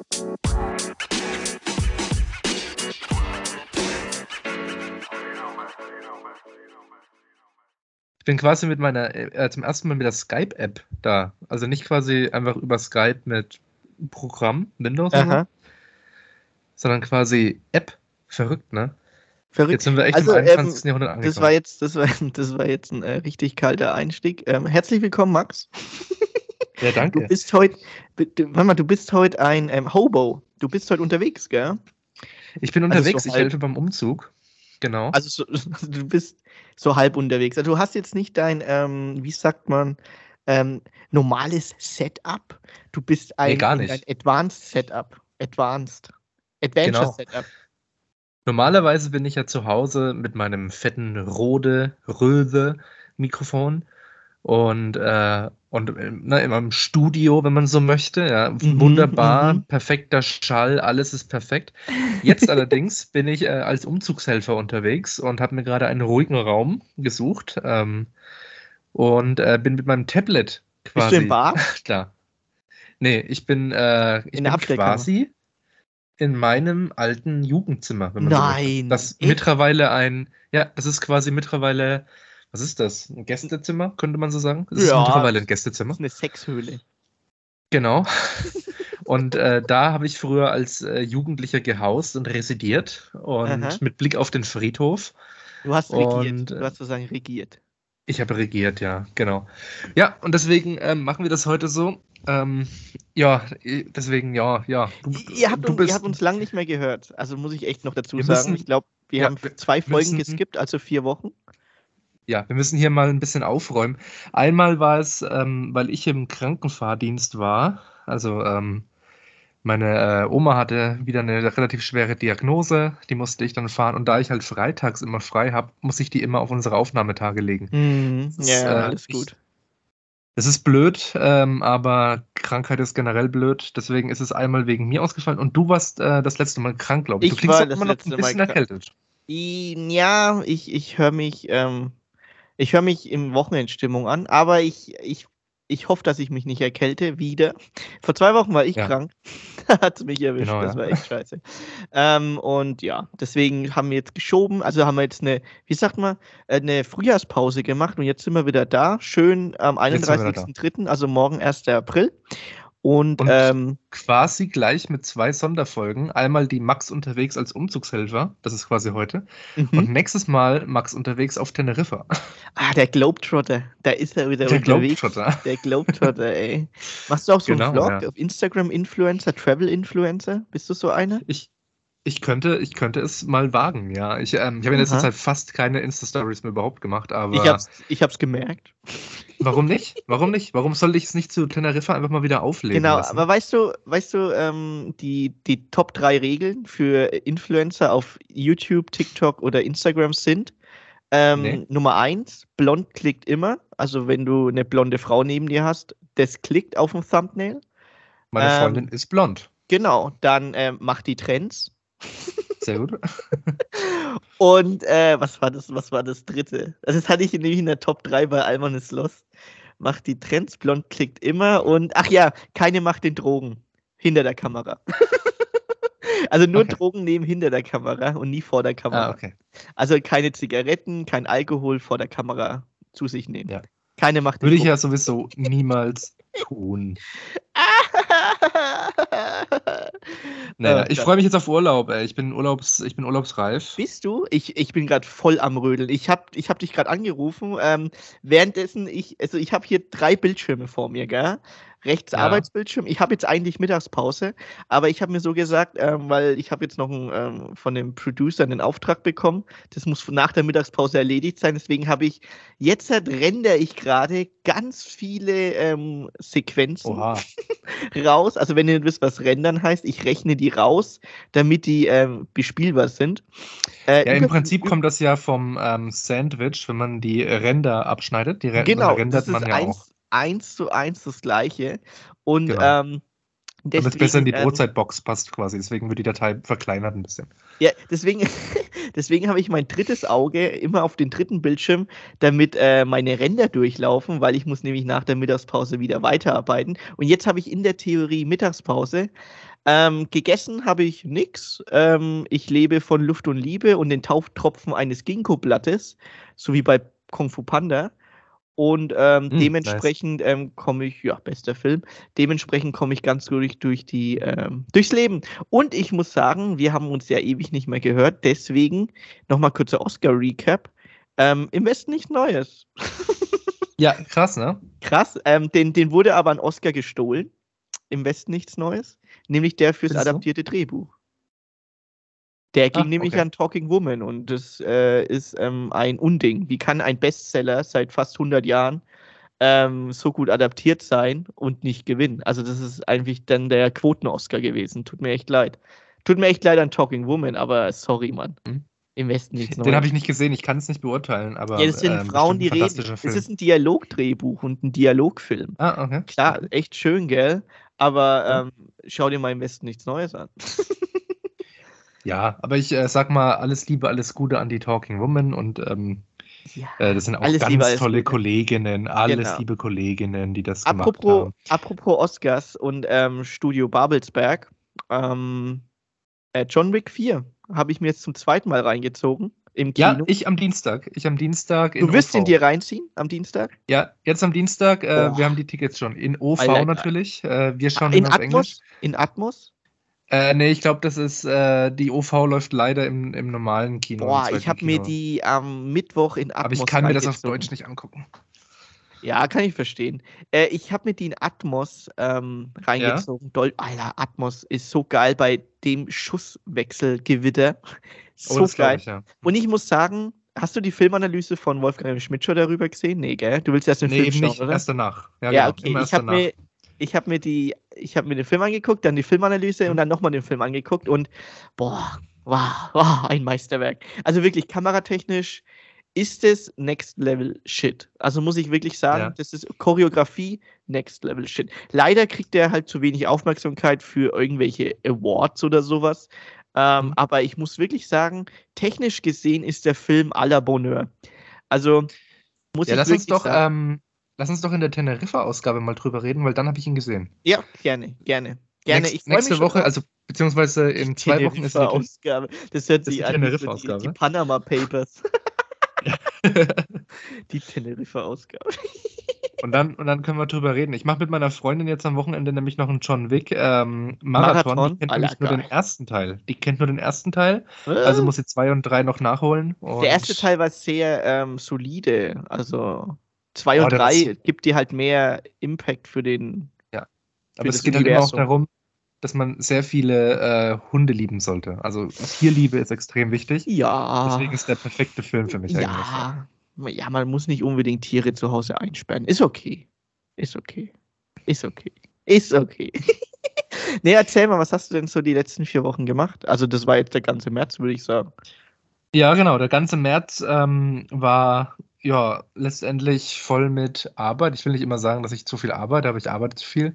Ich bin quasi mit meiner, äh, zum ersten Mal mit der Skype-App da. Also nicht quasi einfach über Skype mit Programm, Windows, Aha. sondern quasi App. Verrückt, ne? Verrückt. Jetzt sind wir echt Also, im ähm, 21. Jahrhundert angekommen. Das war jetzt, das war, das war jetzt ein äh, richtig kalter Einstieg. Ähm, herzlich willkommen, Max. Ja, Du danke. bist heute, warte mal, du bist heute ein ähm, Hobo. Du bist heute unterwegs, gell? Ich bin also unterwegs, so ich helfe beim Umzug. Genau. Also so, du bist so halb unterwegs. Also du hast jetzt nicht dein, ähm, wie sagt man, ähm, normales Setup. Du bist ein, Nee, gar ein. Advanced Setup. Advanced. Adventure Genau. Setup. Normalerweise bin ich ja zu Hause mit meinem fetten Rode Röse Mikrofon und, äh, und äh, ne, in meinem Studio, wenn man so möchte. Ja, Mhm, wunderbar, mhm. perfekter Schall, alles ist perfekt. Jetzt allerdings bin ich äh, als Umzugshelfer unterwegs und habe mir gerade einen ruhigen Raum gesucht ähm, und äh, bin mit meinem Tablet Bist quasi du im Bar? da. Nee, ich bin, äh, ich In bin quasi in meinem alten Jugendzimmer, so Nein, möchte. Das mittlerweile ein, ja, das ist quasi mittlerweile, was ist das? Ein Gästezimmer, könnte man so sagen? Das ist Ja. mittlerweile ein Das Gästezimmer. ist eine Sexhöhle. Genau. Und äh, da habe ich früher als äh, Jugendlicher gehaust und residiert und Aha. mit Blick auf den Friedhof. Du hast regiert. Und, du äh, hast sozusagen regiert. Ich habe regiert, ja, genau. Ja, und deswegen ähm, machen wir das heute so. Ähm, ja, deswegen, ja, ja. Du, Ihr habt, du uns, ihr habt uns lang nicht mehr gehört. Also muss ich echt noch dazu Wir sagen. müssen- ich glaube, wir ja, haben wir zwei Folgen müssen- geskippt, also vier Wochen. Ja, wir müssen hier mal ein bisschen aufräumen. Einmal war es, ähm, weil ich im Krankenfahrdienst war. Also ähm, meine äh, Oma hatte wieder eine relativ schwere Diagnose, die musste ich dann fahren. Und da ich halt freitags immer frei habe, muss ich die immer auf unsere Aufnahmetage legen. Mhm. Das, Ja, äh, alles gut. Das ist blöd, ähm, aber Krankheit ist generell blöd. Deswegen ist es einmal wegen mir ausgefallen. Und du warst äh, das letzte Mal krank, glaube ich. Du Ich klingst war auch das immer noch ein bisschen erkältet. Ja, ich, ich höre mich, ähm, ich höre mich im Wochenendstimmung an, aber ich, ich, ich hoffe, dass ich mich nicht erkälte wieder. Vor zwei Wochen war ich Ja. krank. Da hat es mich erwischt. Genau, das ja. war echt scheiße. ähm, und ja, deswegen haben wir jetzt geschoben. Also haben wir jetzt eine, wie sagt man, äh, eine Frühjahrspause gemacht und jetzt sind wir wieder da. Schön am Jetzt sind wir wieder da. 31.03., also morgen 1. April. Und, Und ähm, quasi gleich mit zwei Sonderfolgen. Einmal die Max unterwegs als Umzugshelfer, das ist quasi heute. mhm. Und nächstes Mal Max unterwegs auf Teneriffa. ah, der Globetrotter, da ist er wieder Der unterwegs. Globetrotter. Der Globetrotter, ey. Machst du auch so Genau, einen Vlog ja. auf Instagram Influencer, Travel Influencer? Bist du so einer? Ich, ich, könnte, ich könnte es mal wagen, ja. Ich, ähm, ich habe in letzter. Zeit fast keine Insta-Stories mehr überhaupt gemacht, aber Ich hab's, ich hab's gemerkt. warum nicht? Warum nicht? Warum sollte ich es nicht zu Teneriffa einfach mal wieder auflegen Genau, lassen? aber weißt du, weißt du, ähm, die, die Top 3 Regeln für Influencer auf YouTube, TikTok oder Instagram sind. Ähm, Nee. Nummer 1, blond klickt immer. Also wenn du eine blonde Frau neben dir hast, das klickt auf dem Thumbnail. Meine ähm, Freundin ist blond. Genau, dann ähm, macht die Trends. Sehr gut. Und äh, was war das, was war das dritte? Also das hatte ich nämlich in der Top 3 bei Alman is Lost. Macht die Trends, blond klickt immer und ach ja, keine macht den Drogen. Hinter der Kamera. also nur Okay. Drogen nehmen hinter der Kamera und nie vor der Kamera. Ah, okay. Also keine Zigaretten, kein Alkohol vor der Kamera zu sich nehmen. Ja. Keine macht den Würde ich ja sowieso niemals tun. Naja, Äh, ich freue mich jetzt auf Urlaub, ey. Ich bin, Urlaubs, ich bin urlaubsreif. Bist du? Ich, ich bin gerade voll am Rödeln. Ich habe ich hab dich gerade angerufen. Ähm, währenddessen, ich, also ich habe hier drei Bildschirme vor mir, gell? Rechts Ja. Arbeitsbildschirm. Ich habe jetzt eigentlich Mittagspause, aber ich habe mir so gesagt, ähm, weil ich habe jetzt noch einen, ähm, von dem Producer einen Auftrag bekommen. Das muss nach der Mittagspause erledigt sein. Deswegen habe ich jetzt halt render ich gerade ganz viele ähm, Sequenzen raus. Also wenn ihr wisst, was rendern heißt, ich rechne die raus, damit die ähm, bespielbar sind. Äh, Ja, im Prinzip kommt das ja vom ähm, Sandwich, wenn man die Ränder abschneidet. Die Ränder genau, rendert man ja auch. Eins, zu eins das gleiche. Und Genau. ähm, Damit es besser in die ähm, Brotzeitbox passt quasi. Deswegen wird die Datei verkleinert ein bisschen. Ja, deswegen, deswegen habe ich mein drittes Auge immer auf den dritten Bildschirm, damit äh, meine Ränder durchlaufen, weil ich muss nämlich nach der Mittagspause wieder weiterarbeiten. Und jetzt habe ich in der Theorie Mittagspause. Ähm, gegessen habe ich nichts. Ähm, ich lebe von Luft und Liebe und den Tauftropfen eines Ginkgo-Blattes, so wie bei Kung Fu Panda. Und ähm, Hm, dementsprechend ähm, komme ich, ja, bester Film, dementsprechend komme ich ganz durch, durch die, ähm, durchs Leben. Und ich muss sagen, wir haben uns ja ewig nicht mehr gehört, deswegen nochmal kurzer Oscar-Recap. Ähm, Im Westen nichts Neues. Ja, krass, ne? Krass, ähm, den, den wurde aber ein Oscar gestohlen. Im Westen nichts Neues. Nämlich der fürs adaptierte Drehbuch. Der ging Ah, nämlich okay. an Talking Woman und das äh, ist ähm, ein Unding. Wie kann ein Bestseller seit fast 100 Jahren ähm, so gut adaptiert sein und nicht gewinnen? Also das ist eigentlich dann der Quoten-Oscar gewesen. Tut mir echt leid. Tut mir echt leid an Talking Woman, aber sorry, Mann. Mhm. Im Westen nichts Den habe Neues. ich nicht gesehen, ich kann es nicht beurteilen, aber Ja, das sind ähm, Frauen, die reden. fantastischer Es Film. ist ein Dialogdrehbuch und ein Dialogfilm. Ah, okay. Klar, echt schön, gell? Aber ähm, schau dir mal im Westen nichts Neues an. Ja, aber ich äh, sag mal, alles Liebe, alles Gute an die Talking Woman und ähm, Ja. äh, das sind auch Alles ganz Liebe, tolle Gute. Kolleginnen, alles Genau. liebe Kolleginnen, die das gemacht Apropos, haben. apropos Oscars und ähm, Studio Babelsberg, ähm, äh, John Wick 4 habe ich mir jetzt zum zweiten Mal reingezogen im Ja, Kino. ich am Dienstag. Ich am Dienstag du wirst ihn dir reinziehen am Dienstag? Ja, jetzt am Dienstag. Äh, Boah. wir haben die Tickets schon. In OV Alter, natürlich. Äh, wir schauen in auf Englisch. Atmos? In Atmos? Äh, nee, ich glaube, das ist, äh, die OV läuft leider im, im normalen Kino. Boah, ich habe mir die am Mittwoch in Atmos Aber ich kann mir das auf. Deutsch nicht angucken. Ja, kann ich verstehen. Äh, ich habe mir die in Atmos ähm, reingezogen. Dol Alter, Atmos ist so geil bei dem Schusswechselgewitter. Oh, So glaube geil. ich, ja. Und ich muss sagen, hast du die Filmanalyse von Wolfgang Schmidt darüber gesehen? Nee, gell? Du willst erst den Nee, Film eben schauen, nicht. oder? Erst danach. Ja, ja, genau. okay. Immer Ich habe mir, ich habe mir die, ich habe mir den Film angeguckt, dann die Filmanalyse und dann nochmal den Film angeguckt und boah, wow, wow, ein Meisterwerk. Also wirklich kameratechnisch ist es Next Level Shit. Also muss ich wirklich sagen, Ja. das ist Choreografie Next Level Shit. Leider kriegt er halt zu wenig Aufmerksamkeit für irgendwelche Awards oder sowas. Ähm, Mhm. Aber ich muss wirklich sagen, technisch gesehen ist der Film à la Bonheur. Also muss Ja, ich lass wirklich uns doch, sagen. ähm, lass uns doch in der Teneriffa-Ausgabe mal drüber reden, weil dann habe ich ihn gesehen. Ja, gerne, gerne. Gerne. Nächst, nächste Woche, also beziehungsweise in zwei Wochen ist die Teneriffa-Ausgabe. Das hört sich die an die, die Panama Papers. die Teneriffa-Ausgabe. Und dann, und dann können wir drüber reden. Ich mache mit meiner Freundin jetzt am Wochenende nämlich noch einen John Wick ähm, Marathon. Marathon? Die kennt Alter, nämlich nur den ersten Teil. Die kennt nur den ersten Teil, also muss sie zwei und drei noch nachholen. Der erste Teil war sehr ähm, solide. Also 2 Oh, und der war 3 gibt dir halt mehr Impact für den. Aber für es geht halt immer auch darum, dass man sehr viele äh, Hunde lieben sollte. Also Tierliebe ist extrem wichtig. Ja. Deswegen ist der perfekte Film für mich eigentlich. ja. Ja, man muss nicht unbedingt Tiere zu Hause einsperren. Ist okay. Ist okay. Ist okay. Ist okay. nee, erzähl mal, was hast du denn so die letzten vier Wochen gemacht? Also, das war jetzt der ganze März, würde ich sagen. Ja, genau. Der ganze März ähm, war ja letztendlich voll mit Arbeit. Ich will nicht immer sagen, dass ich zu viel arbeite, aber ich arbeite zu viel.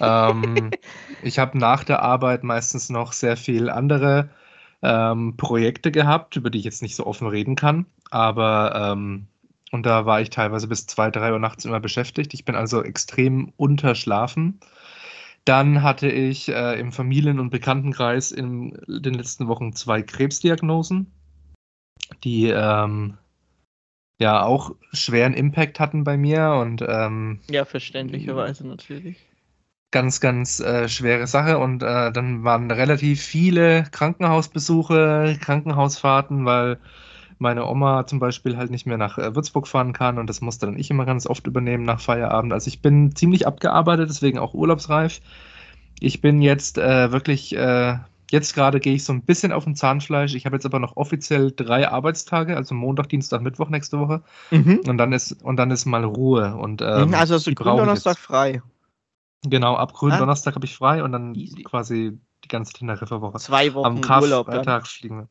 ähm, ich habe nach der Arbeit meistens noch sehr viel andere ähm, Projekte gehabt, über die ich jetzt nicht so offen reden kann. Aber ähm, und da war ich teilweise bis zwei, drei Uhr nachts immer beschäftigt. Ich bin also extrem unterschlafen. Dann hatte ich äh, im Familien- und Bekanntenkreis in den letzten Wochen zwei Krebsdiagnosen, die ähm, ja auch schweren Impact hatten bei mir und ähm, Ja, verständlicherweise natürlich. ganz, ganz äh, schwere Sache. Und äh, dann waren relativ viele Krankenhausbesuche, Krankenhausfahrten, weil meine Oma zum Beispiel halt nicht mehr nach äh, Würzburg fahren kann und das musste dann ich immer ganz oft übernehmen nach Feierabend. Also ich bin ziemlich abgearbeitet, deswegen auch urlaubsreif. Ich bin jetzt äh, wirklich, äh, jetzt gerade gehe ich so ein bisschen auf dem Zahnfleisch. Ich habe jetzt aber noch offiziell drei Arbeitstage, also Montag, Dienstag, Mittwoch nächste Woche. Mhm. Und dann ist, und dann ist mal Ruhe. Und, ähm, also hast du Gründonnerstag frei. Genau, ab grünen Ah. Donnerstag habe ich frei und dann Easy. quasi die ganze Teneriffa-Woche. Zwei Wochen Am Urlaub dann. Karfreitag fliegen wir.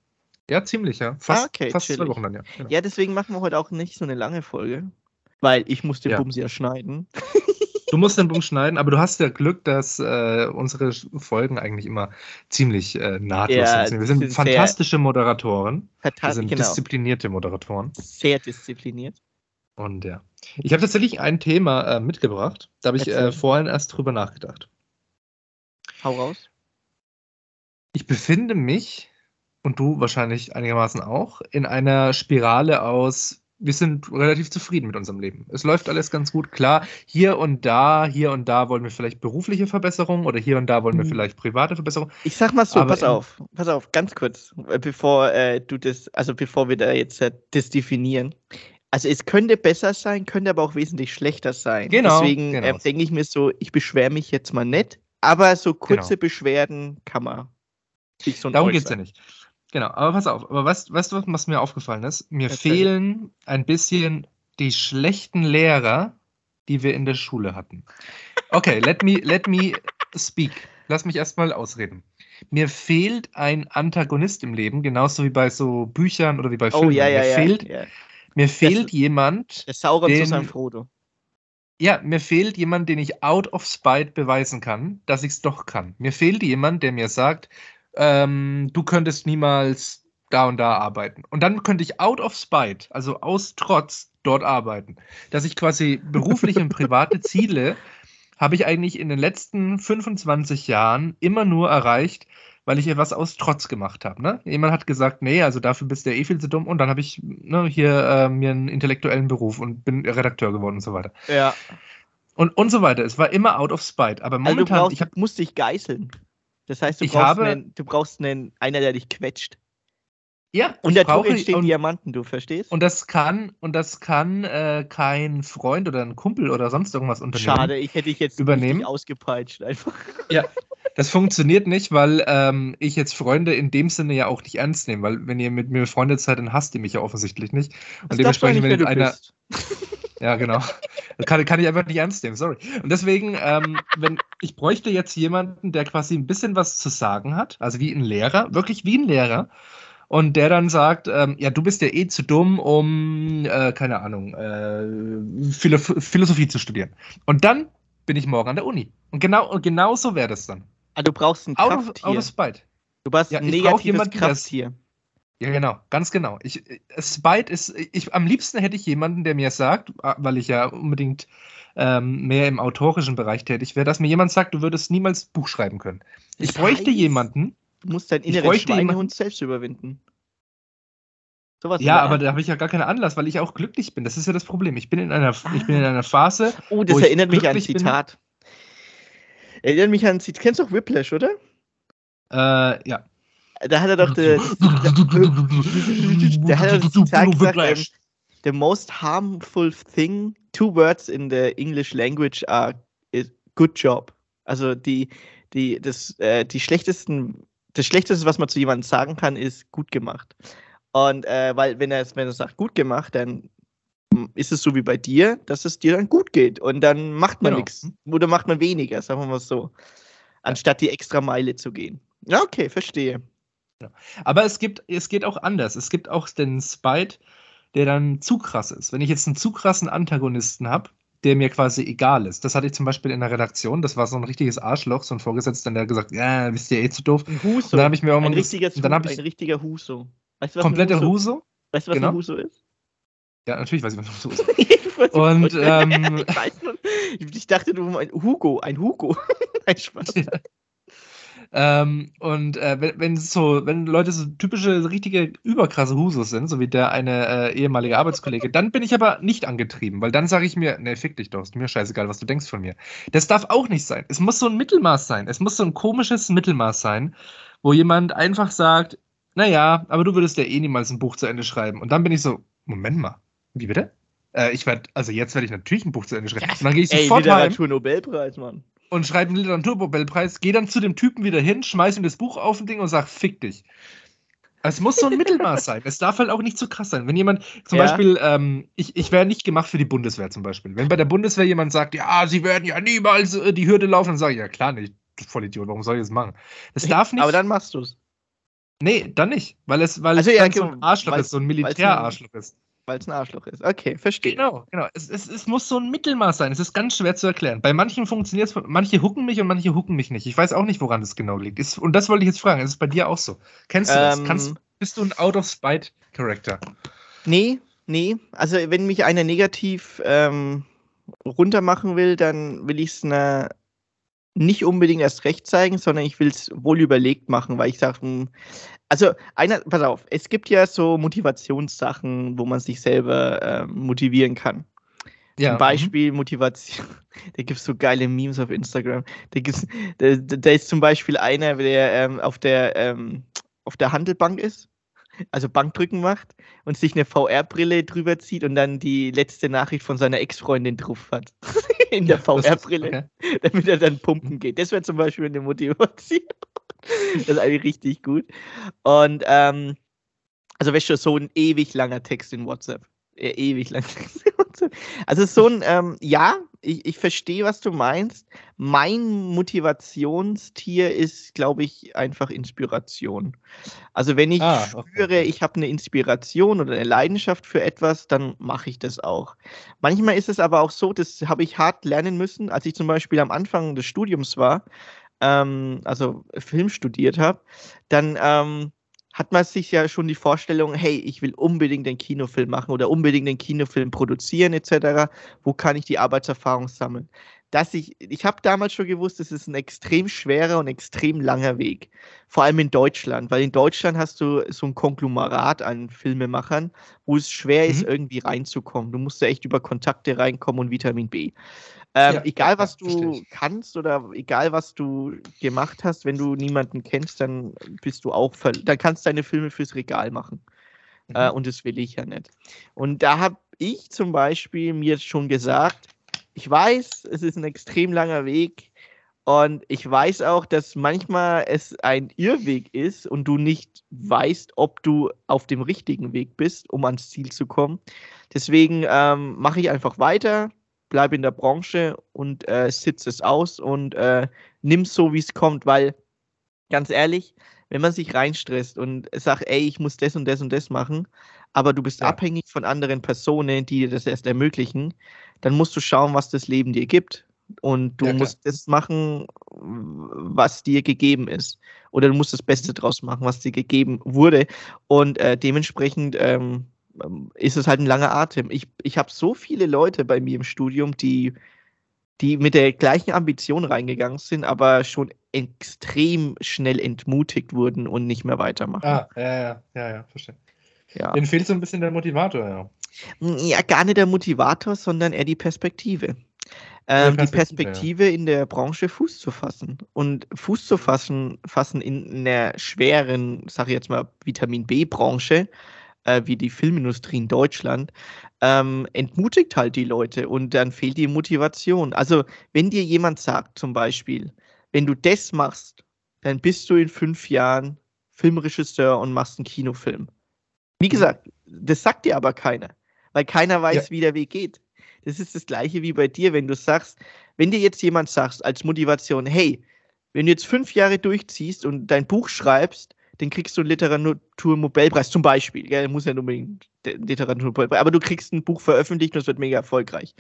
Ja, ziemlich, ja. Fast, Ah, okay, fast zwei. Wochen dann, ja. Genau. Ja, deswegen machen wir heute auch nicht so eine lange Folge. Weil ich muss den Ja. Bums ja schneiden. Du musst den Punkt schneiden, aber du hast ja Glück, dass äh, unsere Folgen eigentlich immer ziemlich äh, nahtlos Ja, sind. Wir sind sind fantastische Moderatoren. Wir Vertan sind genau. disziplinierte Moderatoren. Sehr diszipliniert. Und ja. Ich habe tatsächlich ein Thema äh, mitgebracht. Da habe ich äh, vorhin erst drüber nachgedacht. Hau raus. Ich befinde mich, und du wahrscheinlich einigermaßen auch, in einer Spirale aus, wir sind relativ zufrieden mit unserem Leben. Es läuft alles ganz gut. Klar, hier und da, hier und da wollen wir vielleicht berufliche Verbesserungen oder hier und da wollen wir Mhm. vielleicht private Verbesserungen. Ich sag mal so, Aber pass auf, pass auf, ganz kurz, äh, bevor äh, du das, also bevor wir da jetzt äh, das definieren. Also es könnte besser sein, könnte aber auch wesentlich schlechter sein. Genau, Deswegen genau. äh, denke ich mir so, ich beschwere mich jetzt mal nicht, aber so kurze Genau. Beschwerden kann man sich so Darum geht es ja nicht. Genau, aber pass auf. Aber weißt, weißt du, was mir aufgefallen ist? Mir Erzähl. fehlen ein bisschen die schlechten Lehrer, die wir in der Schule hatten. Okay, let me, let me speak. Lass mich erstmal ausreden. Mir fehlt ein Antagonist im Leben, genauso wie bei so Büchern oder wie bei Oh Filmen. ja, ja, mir ja. fehlt, ja. mir fehlt jemand, Der Sauron zu den- seinem Frodo. ja, mir fehlt jemand, den ich out of spite beweisen kann, dass ich es doch kann. Mir fehlt jemand, der mir sagt, ähm, du könntest niemals da und da arbeiten. Und dann könnte ich out of spite, also aus Trotz, dort arbeiten. Dass ich quasi berufliche und private Ziele habe ich eigentlich in den letzten 25 Jahren immer nur erreicht, weil ich etwas aus Trotz gemacht habe. Ne? Jemand hat gesagt, nee, also dafür bist du ja eh viel zu dumm. Und dann habe ich ne, hier äh, mir einen intellektuellen Beruf und bin Redakteur geworden und so weiter. Ja. Und, und so weiter. Es war immer out of spite. Aber Also du, momentan, brauchst, ich habe du musst dich geißeln. Das heißt, du Ich brauchst, habe- einen, du brauchst einen, einer, der dich quetscht. ja, Und der brauche- entstehen und, Diamanten, du verstehst? und das kann und das kann äh, kein Freund oder ein Kumpel oder sonst irgendwas unternehmen. Schade, ich hätte dich jetzt Übernehmen. ausgepeitscht einfach. Das funktioniert nicht, weil ähm, ich jetzt Freunde in dem Sinne ja auch nicht ernst nehme, weil wenn ihr mit mir befreundet seid, dann hasst ihr mich ja offensichtlich nicht. Und Das dementsprechend, wenn nicht, jetzt wer du einer. Ja, genau. Das kann, kann ich einfach nicht ernst nehmen, sorry. Und deswegen, ähm, wenn ich bräuchte jetzt jemanden, der quasi ein bisschen was zu sagen hat, also wie ein Lehrer, wirklich wie ein Lehrer, und der dann sagt, ähm, ja, du bist ja eh zu dumm, um, äh, keine Ahnung, äh, Philo Philosophie zu studieren. Und dann bin ich morgen an der Uni. Und genau, und genau so wäre das dann. Ah, du brauchst ein Out of, Krafttier. out of spite. du brauchst Ja, ein negatives jemanden, Krafttier. Ja, genau, ganz genau. Ich, Spite ist, ich, am liebsten hätte ich jemanden, der mir sagt, ah, weil ich ja unbedingt ähm, mehr im autorischen Bereich tätig wäre, dass mir jemand sagt, du würdest niemals Buch schreiben können. Ich Das bräuchte heißt, jemanden, Du musst dein ich inneres Schweinehund selbst überwinden. Sowas ja, aber da habe ich ja gar keinen Anlass, weil ich auch glücklich bin. Das ist ja das Problem. Ich bin in einer, ich bin in einer Phase, Oh, das ich erinnert mich an ein glücklich bin. Zitat. Erinnert mich an ein Zitat. Kennst du auch Whiplash, oder? äh, ja. Da hat er doch der, der hat doch das Zitat gesagt, ähm, the most harmful thing, two words in the English language are good job. Also die, die, das, äh, die schlechtesten, das Schlechteste, was man zu jemandem sagen kann, ist gut gemacht. Und äh, weil, wenn er es, wenn er sagt, gut gemacht, dann ist es so wie bei dir, dass es dir dann gut geht. Und dann macht man Genau. nichts. Oder macht man weniger, sagen wir mal so. Anstatt die extra Meile zu gehen. Ja, okay, verstehe. Aber es gibt, es geht auch anders. Es gibt auch den Spite, der dann zu krass ist. Wenn ich jetzt einen zu krassen Antagonisten habe, der mir quasi egal ist. Das hatte ich zum Beispiel in der Redaktion. Das war so ein richtiges Arschloch, so ein Vorgesetzter, der hat gesagt, ja, bist ihr eh zu doof. Ein Huso. Und dann habe ich mir auch mal ein, richtiger, dann ein ich richtiger Huso. Weißt du, was kompletter ein Huso, Huso. Weißt du, was genau. ein Huso ist? Ja, natürlich weiß ich, was ein Huso ist. Ich Und, ähm, ich, ich dachte, du meinst Hugo, ein Hugo. ein Spaß. Ja. Ähm, und äh, wenn, wenn so, wenn Leute so typische, richtige, überkrasse Husos sind, so wie der eine äh, ehemalige Arbeitskollege, dann bin ich aber nicht angetrieben, weil dann sage ich mir, ne, fick dich doch, ist mir scheißegal, was du denkst von mir. Das darf auch nicht sein. Es muss so ein Mittelmaß sein. Es muss so ein komisches Mittelmaß sein, wo jemand einfach sagt, naja, aber du würdest ja eh niemals ein Buch zu Ende schreiben. Und dann bin ich so, Moment mal, wie bitte? Äh, ich werde, also jetzt werde ich natürlich ein Buch zu Ende schreiben. Und dann gehe ich Ey, sofort heim Literatur-Nobelpreis, Mann. Und schreibe einen Literaturnobelpreis, gehe dann zu dem Typen wieder hin, schmeiß ihm das Buch auf ein Ding und sag, fick dich. Es muss so ein Mittelmaß sein. Es darf halt auch nicht zu krass sein. Wenn jemand, zum Ja. Beispiel, ähm, ich, ich wäre nicht gemacht für die Bundeswehr zum Beispiel. Wenn bei der Bundeswehr jemand sagt, ja, sie werden ja niemals äh, die Hürde laufen, dann sage ich, ja klar nicht, du Vollidiot, warum soll ich das machen? Das darf nicht. Aber dann machst du's. nee, dann nicht. Weil es, weil Also es ja, so ein Arschloch weil- ist, so ein- Militärarschloch ist. Weil es ein Arschloch ist. Okay, verstehe. Genau, genau. Es, es, es muss so ein Mittelmaß sein. Es ist ganz schwer zu erklären. Bei manchen funktioniert es, manche hucken mich und manche hucken mich nicht. Ich weiß auch nicht, woran das genau liegt. Ist, und das wollte ich jetzt fragen. Ist es bei dir auch so? Kennst du das? Ähm, Kannst, bist du ein Out-of-Spite-Charakter? Nee, nee. Also wenn mich einer negativ ähm, runtermachen will, dann will ich es einer nicht unbedingt erst recht zeigen, sondern ich will es wohl überlegt machen, weil ich sage, also einer, pass auf, es gibt ja so Motivationssachen, wo man sich selber äh, motivieren kann. Ja. Zum Beispiel Motivation. Da gibt es so geile Memes auf Instagram. Da, gibt's, da, da ist zum Beispiel einer, der ähm, auf, der, ähm, auf der Handelbank ist, also Bankdrücken macht und sich eine VR-Brille drüber zieht und dann die letzte Nachricht von seiner Ex-Freundin drauf hat. In der VR-Brille, okay. damit er dann pumpen geht. Das wäre zum Beispiel eine Motivation. das ist eigentlich richtig gut. Und ähm, also weißt du, so ein ewig langer Text in WhatsApp. Ewig WhatsApp. Also so ein, ähm, ja, ich, ich verstehe, was du meinst. Mein Motivationstier ist, glaube ich, einfach Inspiration. Also wenn ich Ah, okay. spüre, ich habe eine Inspiration oder eine Leidenschaft für etwas, dann mache ich das auch. Manchmal ist es aber auch so, das habe ich hart lernen müssen, als ich zum Beispiel am Anfang des Studiums war, ähm, also Film studiert habe, dann ähm, hat man sich ja schon die Vorstellung, hey, ich will unbedingt einen Kinofilm machen oder unbedingt einen Kinofilm produzieren etc. Wo kann ich die Arbeitserfahrung sammeln? Dass ich, ich habe damals schon gewusst, es ist ein extrem schwerer und extrem langer Weg. Vor allem in Deutschland, weil in Deutschland hast du so ein Konglomerat an Filmemachern, wo es schwer ist, Mhm. irgendwie reinzukommen. Du musst da echt über Kontakte reinkommen und Vitamin B. Ähm, Ja, egal, was ja, du kannst oder egal, was du gemacht hast, wenn du niemanden kennst, dann bist du auch, dann kannst du deine Filme fürs Regal machen. Äh, Mhm. und das will ich ja nicht. Und da habe ich zum Beispiel mir schon gesagt, ich weiß, es ist ein extrem langer Weg und ich weiß auch, dass manchmal es ein Irrweg ist und du nicht weißt, ob du auf dem richtigen Weg bist, um ans Ziel zu kommen. Deswegen ähm, mache ich einfach weiter, bleibe in der Branche und äh, sitze es aus und äh, nimm es so, wie es kommt, weil ganz ehrlich, wenn man sich reinstresst und sagt, ey, ich muss das und das und das machen, aber du bist Ja. abhängig von anderen Personen, die dir das erst ermöglichen, dann musst du schauen, was das Leben dir gibt. Und du Ja, musst das machen, was dir gegeben ist. Oder du musst das Beste draus machen, was dir gegeben wurde. Und äh, dementsprechend ähm, ist es halt ein langer Atem. Ich, ich habe so viele Leute bei mir im Studium, die, die mit der gleichen Ambition reingegangen sind, aber schon extrem schnell entmutigt wurden und nicht mehr weitermachen. Ah, ja, ja, ja, ja, verstehe. Ja. Denen fehlt so ein bisschen der Motivator, ja. ja, gar nicht der Motivator, sondern eher die Perspektive. Ähm, die. Perspektive in der Branche Fuß zu fassen. Und Fuß zu fassen, fassen in einer schweren, sag ich jetzt mal, Vitamin B-Branche, äh, wie die Filmindustrie in Deutschland, ähm, entmutigt halt die Leute und dann fehlt die Motivation. Also, wenn dir jemand sagt, zum Beispiel, wenn du das machst, dann bist du in fünf Jahren Filmregisseur und machst einen Kinofilm. Wie gesagt, das sagt dir aber keiner, weil keiner weiß, Ja. wie der Weg geht. Das ist das gleiche wie bei dir, wenn du sagst, wenn dir jetzt jemand sagt als Motivation, hey, wenn du jetzt fünf Jahre durchziehst und dein Buch schreibst, dann kriegst du einen Literaturnobelpreis zum Beispiel. Gell? Muss ja nicht unbedingt Literaturnobelpreis, aber du kriegst ein Buch veröffentlicht und es wird mega erfolgreich.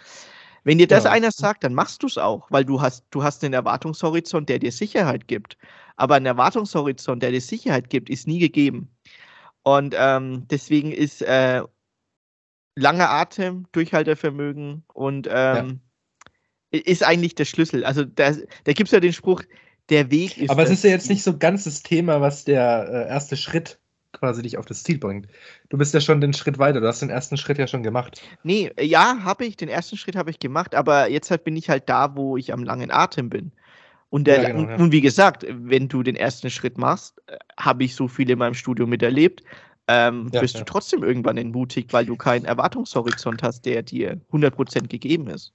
Wenn dir das Ja. einer sagt, dann machst du es auch, weil du hast, du hast einen Erwartungshorizont, der dir Sicherheit gibt. Aber ein Erwartungshorizont, der dir Sicherheit gibt, ist nie gegeben. Und ähm, deswegen ist äh, langer Atem, Durchhaltevermögen und ähm, i- ist eigentlich der Schlüssel. Also da, da gibt es ja den Spruch, der Weg ist. Aber es ist ja jetzt nicht so ganz das Thema, was der äh, erste Schritt quasi dich auf das Ziel bringt. Du bist ja schon den Schritt weiter, du hast den ersten Schritt ja schon gemacht. Nee, äh, ja, habe ich. Den ersten Schritt habe ich gemacht, aber jetzt halt bin ich halt da, wo ich am langen Atem bin. Und, der, Ja, genau, ja. und wie gesagt, wenn du den ersten Schritt machst, äh, habe ich so viel in meinem Studium miterlebt, ähm, Ja, ja. du trotzdem irgendwann entmutigt, weil du keinen Erwartungshorizont hast, der dir 100% gegeben ist.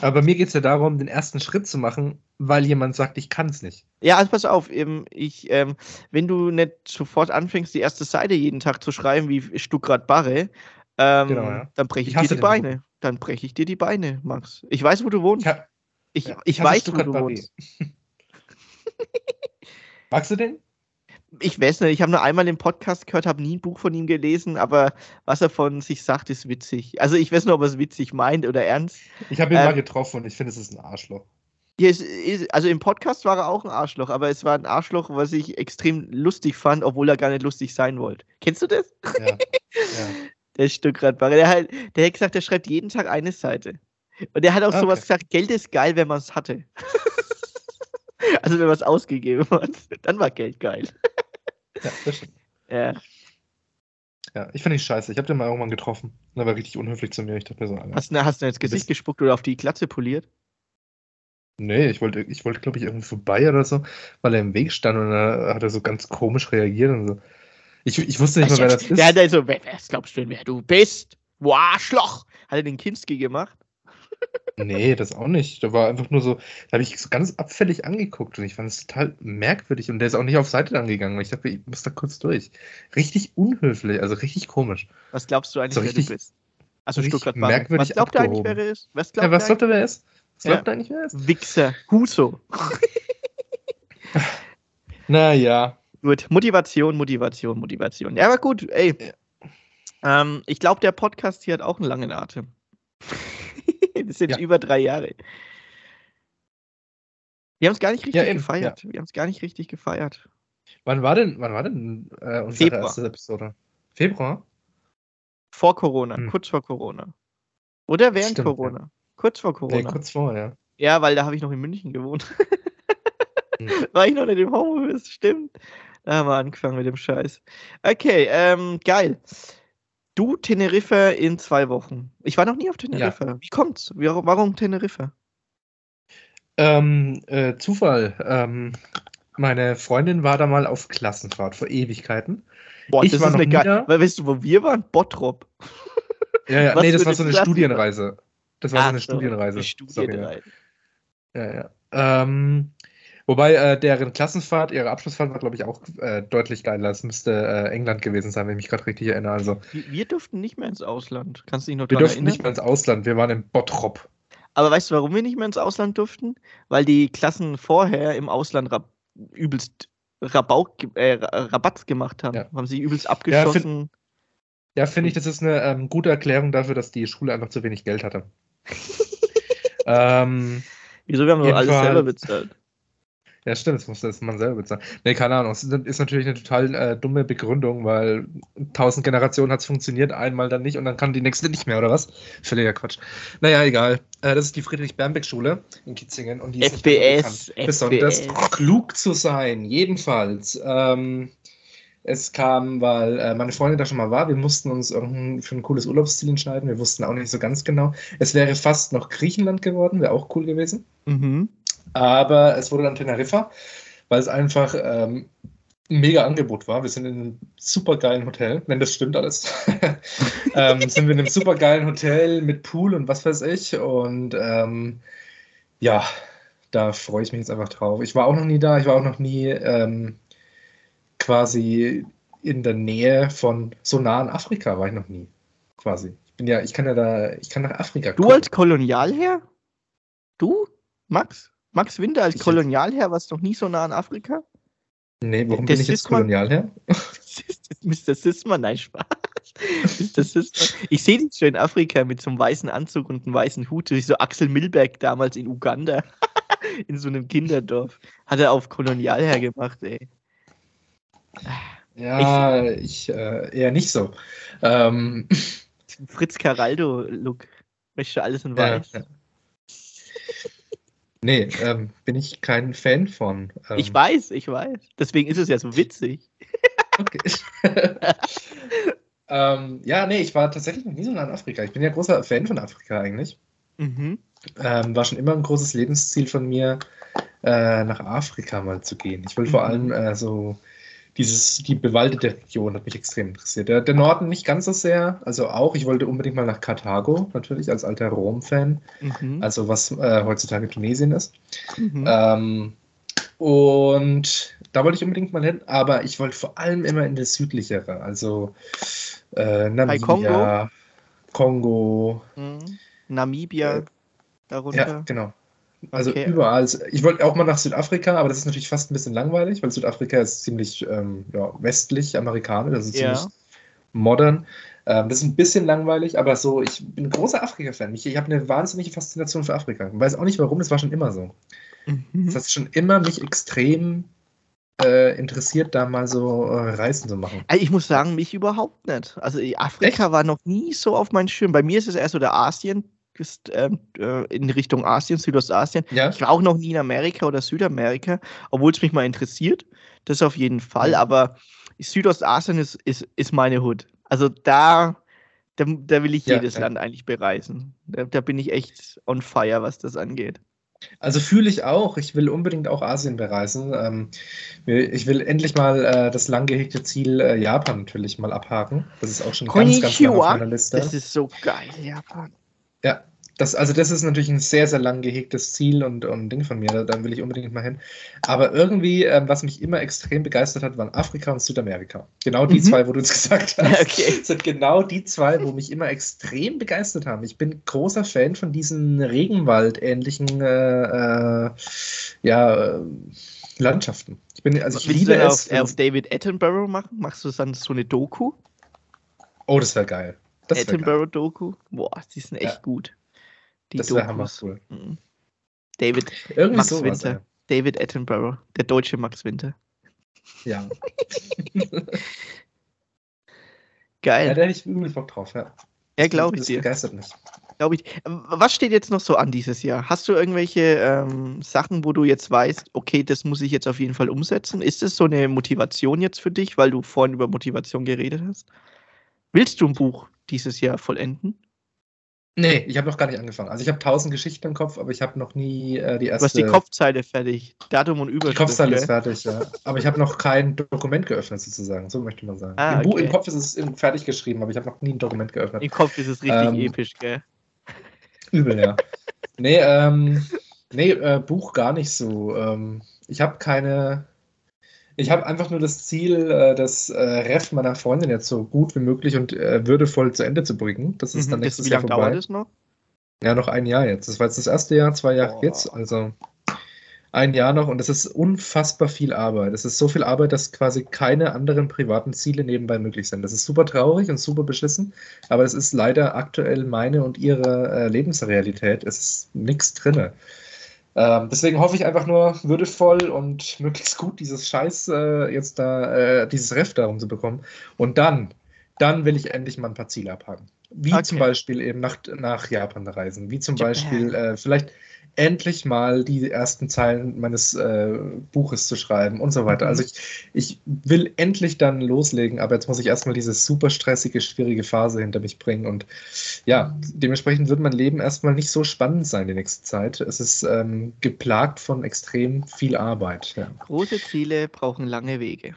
Aber bei mir geht es ja darum, den ersten Schritt zu machen, weil jemand sagt, ich kann es nicht. Ja, also pass auf, ähm, ich, ähm, wenn du nicht sofort anfängst, die erste Seite jeden Tag zu schreiben wie Stuckrad Barre, ähm, Genau, ja. dann breche ich, Ich dir die Beine. Dann breche ich dir die Beine, Max. Ich weiß, wo du wohnst. Ich, ha Ich, ja, ich weiß, wo Stuttgart du Barré. wohnst. Magst du den? Ich weiß nicht, ich habe nur einmal den Podcast gehört, habe nie ein Buch von ihm gelesen, aber was er von sich sagt, ist witzig. Also ich weiß nur, ob er es witzig meint oder ernst. Ich habe ihn ähm, mal getroffen und ich finde, es ist ein Arschloch. Also im Podcast war er auch ein Arschloch, aber es war ein Arschloch, was ich extrem lustig fand, obwohl er gar nicht lustig sein wollte. Kennst du das? Ja. ja. Der Stückradbare. Der, halt, der hat gesagt, der schreibt jeden Tag eine Seite. Und der hat auch okay. sowas gesagt, Geld ist geil, wenn man es hatte. also wenn man es ausgegeben hat, dann war Geld geil. ja, das stimmt. Ja. Ja, ich finde ihn scheiße. Ich habe den mal irgendwann getroffen. Und er war richtig unhöflich zu mir. Ich dachte mir so, Alter, hast, du, hast du ins Gesicht gespuckt oder auf die Glatze poliert? Nee, ich wollte, ich wollte, glaube ich, irgendwie vorbei oder so, weil er im Weg stand und da hat er so ganz komisch reagiert und so. Ich, ich wusste nicht mal, wer das ist. Der hat also, wer, wer glaubst du denn, wer du bist? Du Arschloch! Hat er den Kinski gemacht? Nee, das auch nicht. Da war einfach nur so, da habe ich so ganz abfällig angeguckt und ich fand es total merkwürdig und der ist auch nicht auf Seite angegangen. Ich dachte, ich muss da kurz durch. Richtig unhöflich, also richtig komisch. Was glaubst du eigentlich, so richtig, wer du bist? Also Stuttgart merkwürdig Was glaubt er eigentlich, wer er ist? Was glaubt, ja, was glaubt er, wer er ist? Was ja. glaubt eigentlich, wer er ist? Wichser. Huso. naja. Gut, Motivation, Motivation, Motivation. Ja, aber gut, ey. Ja. Ähm, ich glaube, der Podcast hier hat auch einen langen Atem. das sind ja. über drei Jahre. Wir haben es gar nicht richtig ja, gefeiert. Ja. Wir haben es gar nicht richtig gefeiert. Wann war denn, wann war denn äh, unsere Februar. erste Episode? Februar? Vor Corona, hm. kurz vor Corona. Oder während Stimmt, Corona? Kurz vor Corona. Nee, kurz vor, ja. Ja, weil da habe ich noch in München gewohnt. hm. War ich noch in dem Homeoffice, stimmt. Da haben wir angefangen mit dem Scheiß. Okay, ähm, geil. Du, Teneriffa in zwei Wochen. Ich war noch nie auf Teneriffa. Ja. Wie kommt's? Warum Teneriffa? Ähm, äh, Zufall. Ähm, meine Freundin war da mal auf Klassenfahrt vor Ewigkeiten. Boah, ich das war ist eine geile. Weil weißt du, wo wir waren? Bottrop. Ja, ja, nee, das war so eine Studienreise. Das war Ach so eine Studienreise. Eine Studienreise. Sorry, ja. ja, ja. Ähm, Wobei äh, deren Klassenfahrt, ihre Abschlussfahrt war, glaube ich, auch äh, deutlich geiler. Es müsste äh, England gewesen sein, wenn ich mich gerade richtig erinnere. Also, wir durften nicht mehr ins Ausland. Kannst du dich noch Wir durften erinnern? nicht mehr ins Ausland. Wir waren in Bottrop. Aber weißt du, warum wir nicht mehr ins Ausland durften? Weil die Klassen vorher im Ausland rab übelst Rabau äh, Rabatz gemacht haben. Ja. Haben sie übelst abgeschossen. Ja, finde find ich, das ist eine ähm, gute Erklärung dafür, dass die Schule einfach zu wenig Geld hatte. ähm, Wieso? Wir haben doch alles selber bezahlt. Ja, stimmt, das muss das man selber bezahlen. Nee, keine Ahnung. Das ist natürlich eine total äh, dumme Begründung, weil tausend Generationen hat es funktioniert, einmal dann nicht und dann kann die nächste nicht mehr, oder was? Völliger Quatsch. Naja, egal. Äh, das ist die Friedrich-Bernbeck-Schule in Kitzingen und die ist FPS, bekannt, besonders klug zu sein. Jedenfalls. Ähm, es kam, weil äh, meine Freundin da schon mal war. Wir mussten uns irgendein, für ein cooles Urlaubsziel entscheiden. Wir wussten auch nicht so ganz genau. Es wäre fast noch Griechenland geworden, wäre auch cool gewesen. Mhm. Aber es wurde dann Teneriffa, weil es einfach ähm, ein mega Angebot war. Wir sind in einem super geilen Hotel, wenn das stimmt alles. ähm, sind wir in einem super geilen Hotel mit Pool und was weiß ich. Und ähm, ja, da freue ich mich jetzt einfach drauf. Ich war auch noch nie da, ich war auch noch nie ähm, quasi in der Nähe von so nah an Afrika, war ich noch nie. Quasi. Ich bin ja, ich kann ja da, ich kann nach Afrika kommen. Du als Kolonialherr? Du, Max? Max Winter als Kolonialherr, was noch nie so nah an Afrika? Nee, warum der bin ich jetzt Kolonialherr? Mr. Sisman, nein, Spaß. Mr. Sisman. Ich sehe dich schon in Afrika mit so einem weißen Anzug und einem weißen Hut, so Axel Milberg damals in Uganda, in so einem Kinderdorf. Hat er auf Kolonialherr gemacht, ey. Ja, ich, ich äh, eher nicht so. Ähm. Fritz Caraldo-Look. Möchte alles in weiß. Ja, ja. Nee, ähm, bin ich kein Fan von. Ähm, ich weiß, ich weiß. Deswegen ist es ja so witzig. okay. ähm, ja, nee, ich war tatsächlich noch nie so nah in Afrika. Ich bin ja großer Fan von Afrika eigentlich. Mhm. Ähm, war schon immer ein großes Lebensziel von mir, äh, nach Afrika mal zu gehen. Ich will mhm. vor allem äh, so dieses, die bewaldete Region hat mich extrem interessiert. Der, der, Norden nicht ganz so sehr, also auch, ich wollte unbedingt mal nach Karthago, natürlich, als alter Rom-Fan, mhm. also was äh, heutzutage Tunesien ist. Mhm. Ähm, und da wollte ich unbedingt mal hin, aber ich wollte vor allem immer in das südlichere, also äh, Namibia, Kongo, Kongo mhm. Namibia, äh, darunter. Ja, genau. Also okay. überall. Ich wollte auch mal nach Südafrika, aber das ist natürlich fast ein bisschen langweilig, weil Südafrika ist ziemlich ähm, ja, westlich amerikanisch, ist ja. ziemlich modern. Ähm, das ist ein bisschen langweilig, aber so, ich bin ein großer Afrika-Fan. Ich, ich habe eine wahnsinnige Faszination für Afrika. Ich weiß auch nicht warum, das war schon immer so. Mhm. Das hat schon immer mich extrem äh, interessiert, da mal so äh, Reisen zu machen. Ich muss sagen, mich überhaupt nicht. Also Afrika Echt? war noch nie so auf meinen Schirm. Bei mir ist es eher so der Asien, ist, ähm, äh, in Richtung Asien, Südostasien. Ja. Ich war auch noch nie in Amerika oder Südamerika, obwohl es mich mal interessiert. Das auf jeden Fall. Aber Südostasien ist, ist, ist meine Hut. Also da, da, da will ich jedes ja. Land eigentlich bereisen. Da, da bin ich echt on fire, was das angeht. Also fühle ich auch. Ich will unbedingt auch Asien bereisen. Ähm, ich will endlich mal äh, das lang gehegte Ziel äh, Japan natürlich mal abhaken. Das ist auch schon Konnichiwa. ganz, ganz lang auf meiner Liste. Das ist so geil, Japan. Ja, das, also das ist natürlich ein sehr, sehr lang gehegtes Ziel und, und Ding von mir, da, da will ich unbedingt mal hin. Aber irgendwie, ähm, was mich immer extrem begeistert hat, waren Afrika und Südamerika. Genau die mhm. zwei, wo du es gesagt hast, okay. sind genau die zwei, wo mich immer extrem begeistert haben. Ich bin großer Fan von diesen Regenwald-ähnlichen äh, äh, ja, äh, Landschaften. Ich bin, also ich liebe es. Auf, auf David Attenborough machen? Machst du dann so eine Doku? Oh, das wäre geil. Attenborough-Doku? Boah, die sind echt ja. gut. Die das wäre hammer cool. Mhm. David Irgendwie Max sowas, Winter. Ja. David Attenborough, der deutsche Max Winter. Ja. Geil. Ja, da hätte ich irgendwie Bock drauf, ja. Ja, glaube ich das dir. begeistert mich. Glaube ich. Was steht jetzt noch so an dieses Jahr? Hast du irgendwelche ähm, Sachen, wo du jetzt weißt, okay, das muss ich jetzt auf jeden Fall umsetzen? Ist das so eine Motivation jetzt für dich, weil du vorhin über Motivation geredet hast? Willst du ein Buch dieses Jahr vollenden? Nee, ich habe noch gar nicht angefangen. Also ich habe tausend Geschichten im Kopf, aber ich habe noch nie äh, die erste. Du hast die Kopfzeile fertig. Datum und Überschrift. Die Kopfzeile ist fertig, ja. Aber ich habe noch kein Dokument geöffnet, sozusagen. So möchte man sagen. Ah, Im, okay. Buch, Im, Kopf ist es fertig geschrieben, aber ich habe noch nie ein Dokument geöffnet. Im Kopf ist es richtig ähm, episch, gell? Übel, ja. nee, ähm, nee, äh, Buch gar nicht so. Ähm, ich habe keine ich habe einfach nur das Ziel, äh, das äh, Ref meiner Freundin jetzt so gut wie möglich und äh, würdevoll zu Ende zu bringen. Das ist mhm, dann nächstes Jahr vorbei. Wie lange dauert es noch? Ja, noch ein Jahr jetzt. Das war jetzt das erste Jahr, zwei Jahre oh. jetzt. Also ein Jahr noch und es ist unfassbar viel Arbeit. Es ist so viel Arbeit, dass quasi keine anderen privaten Ziele nebenbei möglich sind. Das ist super traurig und super beschissen, aber es ist leider aktuell meine und ihre Lebensrealität. Es ist nichts drinne. Ähm, deswegen hoffe ich einfach nur würdevoll und möglichst gut dieses Scheiß äh, jetzt da, äh, dieses Ref darum zu bekommen. Und dann, dann will ich endlich mal ein paar Ziele abhaken. Wie okay. zum Beispiel eben nach, nach Japan reisen. Wie zum Japan. Beispiel äh, vielleicht endlich mal die ersten Zeilen meines äh, Buches zu schreiben und so weiter. Mhm. Also ich, ich will endlich dann loslegen, aber jetzt muss ich erstmal diese super stressige, schwierige Phase hinter mich bringen. Und ja, dementsprechend wird mein Leben erstmal nicht so spannend sein die nächste Zeit. Es ist ähm, geplagt von extrem viel Arbeit. Ja. Große Ziele brauchen lange Wege.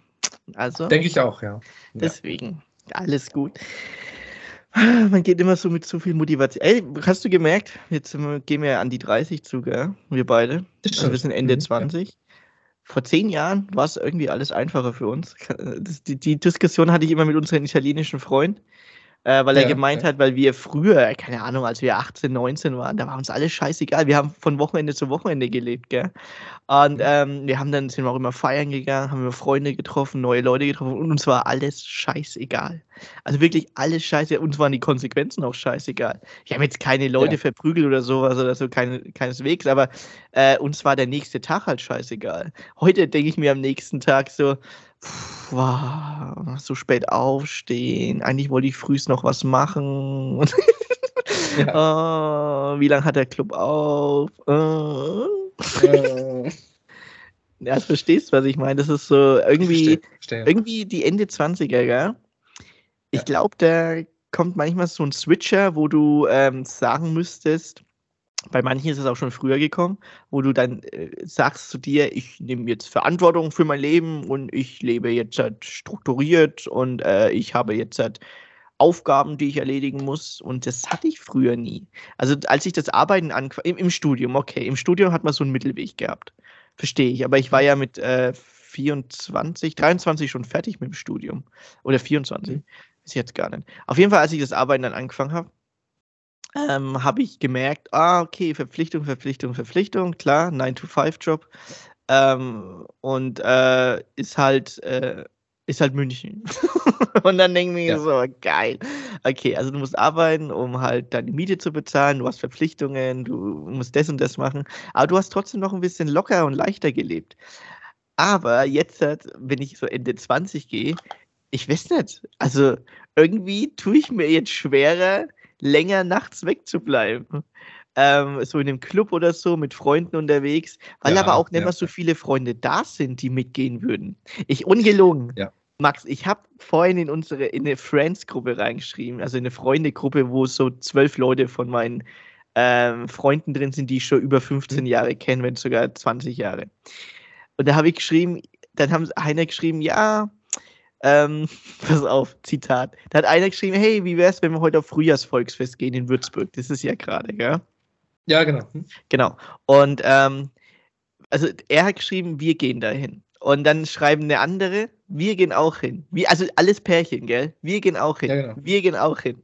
Also. Denke ich auch, ja. Deswegen, alles gut. Man geht immer so mit so viel Motivation. Ey, hast du gemerkt, jetzt gehen wir an die 30 zu, gell? Wir beide. Also wir sind Ende mhm, 20. Ja. Vor zehn Jahren war es irgendwie alles einfacher für uns. Das, die, die, Diskussion hatte ich immer mit unserem italienischen Freund äh, weil er gemeint ja. hat, weil wir früher, keine Ahnung, als wir 18, 19 waren, da war uns alles scheißegal. Wir haben von Wochenende zu Wochenende gelebt, gell? Und ähm, wir haben dann, sind wir auch immer feiern gegangen, haben wir Freunde getroffen, neue Leute getroffen und uns war alles scheißegal. Also wirklich alles scheiße. Uns waren die Konsequenzen auch scheißegal. Ich habe jetzt keine Leute ja. verprügelt oder sowas oder so, keine, keineswegs, aber äh, uns war der nächste Tag halt scheißegal. Heute denke ich mir am nächsten Tag so, wow, so spät aufstehen. Eigentlich wollte ich frühst noch was machen. ja. oh, wie lange hat der Club auf? Oh. Äh. ja, du verstehst, was ich meine. Das ist so irgendwie, verstehe, verstehe. irgendwie die Ende 20er, gell? Ich ja. glaube, da kommt manchmal so ein Switcher, wo du ähm, sagen müsstest, bei manchen ist es auch schon früher gekommen, wo du dann äh, sagst zu dir, ich nehme jetzt Verantwortung für mein Leben und ich lebe jetzt halt strukturiert und äh, ich habe jetzt halt Aufgaben, die ich erledigen muss. Und das hatte ich früher nie. Also als ich das Arbeiten angefangen, im, im, Studium, okay, im Studium hat man so einen Mittelweg gehabt. Verstehe ich. Aber ich war ja mit äh, 24, 23 schon fertig mit dem Studium. Oder 24. Mhm. Ist jetzt gar nicht. Auf jeden Fall, als ich das Arbeiten dann angefangen habe, ähm, habe ich gemerkt, ah, okay, Verpflichtung, Verpflichtung, Verpflichtung, klar, 9-to-5-Job. Ähm, und äh, ist halt, äh, ist halt München. und dann denke ich mir ja. so, geil. Okay, also du musst arbeiten, um halt deine Miete zu bezahlen, du hast Verpflichtungen, du musst das und das machen, aber du hast trotzdem noch ein bisschen locker und leichter gelebt. Aber jetzt, wenn ich so Ende 20 gehe, ich weiß nicht, also irgendwie tue ich mir jetzt schwerer, länger nachts wegzubleiben. Ähm, so in einem Club oder so mit Freunden unterwegs, weil ja, aber auch nicht ja. mehr so viele Freunde da sind, die mitgehen würden. Ich ungelogen. Ja. Max, ich habe vorhin in unsere in eine Friends-Gruppe reingeschrieben, also in eine Freunde-Gruppe, wo so zwölf Leute von meinen ähm, Freunden drin sind, die ich schon über 15 mhm. Jahre kenne, wenn sogar 20 Jahre. Und da habe ich geschrieben, dann haben einer geschrieben, ja, ähm, pass auf, Zitat. Da hat einer geschrieben, hey, wie wär's, wenn wir heute auf Frühjahrsvolksfest gehen in Würzburg? Das ist ja gerade, gell? Ja, genau. Hm. Genau. Und ähm, also er hat geschrieben, wir gehen dahin. Und dann schreiben eine andere, wir gehen auch hin. Wir, also alles Pärchen, gell? Wir gehen auch hin. Ja, genau. Wir gehen auch hin.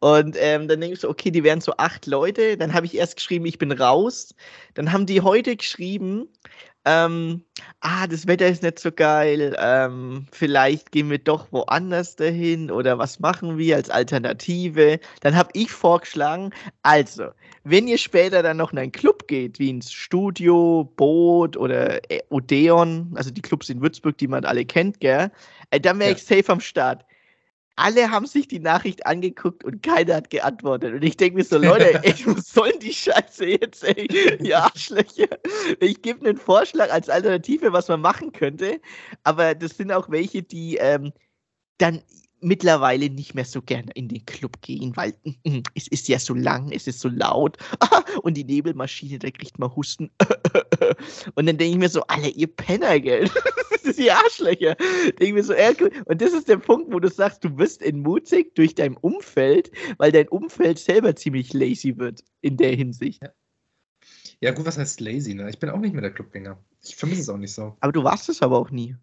Und ähm, dann denke ich so, okay, die wären so acht Leute. Dann habe ich erst geschrieben, ich bin raus. Dann haben die heute geschrieben, ähm, ah, das Wetter ist nicht so geil, ähm, vielleicht gehen wir doch woanders dahin oder was machen wir als Alternative. Dann habe ich vorgeschlagen, also, wenn ihr später dann noch in einen Club geht, wie ins Studio, Boot oder äh, Odeon, also die Clubs in Würzburg, die man alle kennt, gell, äh, dann wäre ja. ich safe am Start alle haben sich die Nachricht angeguckt und keiner hat geantwortet. Und ich denke mir so, Leute, ey, was soll die Scheiße jetzt, ey? Ihr Arschlöcher. Ich gebe einen Vorschlag als Alternative, was man machen könnte. Aber das sind auch welche, die ähm, dann mittlerweile nicht mehr so gerne in den Club gehen, weil mm, es ist ja so lang, es ist so laut und die Nebelmaschine, da kriegt man Husten. Und dann denke ich mir so, alle ihr Penner, gell? Das ist die Arschlöcher. Denke ich mir so, und das ist der Punkt, wo du sagst, du wirst entmutigt durch dein Umfeld, weil dein Umfeld selber ziemlich lazy wird in der Hinsicht. Ja. Ja, gut, was heißt lazy, ne? Ich bin auch nicht mehr der Clubgänger. Ich vermisse es auch nicht so. Aber du warst es aber auch nie.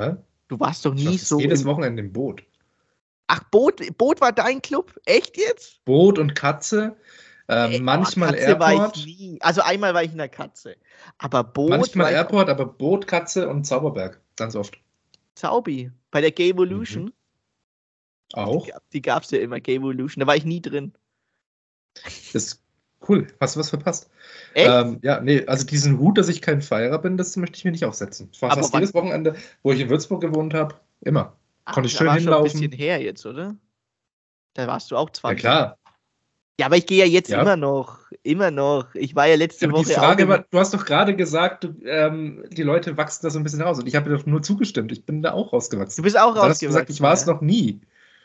Hä? Du warst doch nie so. Jedes Wochenende im Boot. Ach, Boot, Boot war dein Club? Echt jetzt? Boot und Katze. Ey, manchmal Katze Airport. Also einmal war ich in der Katze. Aber Boot. Manchmal Airport, aber Boot, Katze und Zauberberg. Ganz oft. Zaubi. Bei der Gay Evolution. Mhm. Auch. Die, die gab es ja immer, Gay Evolution. Da war ich nie drin. Das Cool, hast du was verpasst? Ähm, ja, nee, also diesen Hut, dass ich kein Feierer bin, das möchte ich mir nicht aufsetzen. Ich war Aber fast jedes Wochenende, wo ich in Würzburg gewohnt habe, immer. Ach, Konnte ich schön hinlaufen. Das ist ein bisschen her jetzt, oder? Da warst du auch 20. Ja, klar. Ja, aber ich gehe ja jetzt ja. immer noch. Immer noch. Ich war ja letzte ja, Woche. Die Frage war, du hast doch gerade gesagt, du, ähm, die Leute wachsen da so ein bisschen raus. Und ich habe dir doch nur zugestimmt. Ich bin da auch rausgewachsen. Du bist auch rausgewachsen. Du hast gesagt, ich war es noch nie.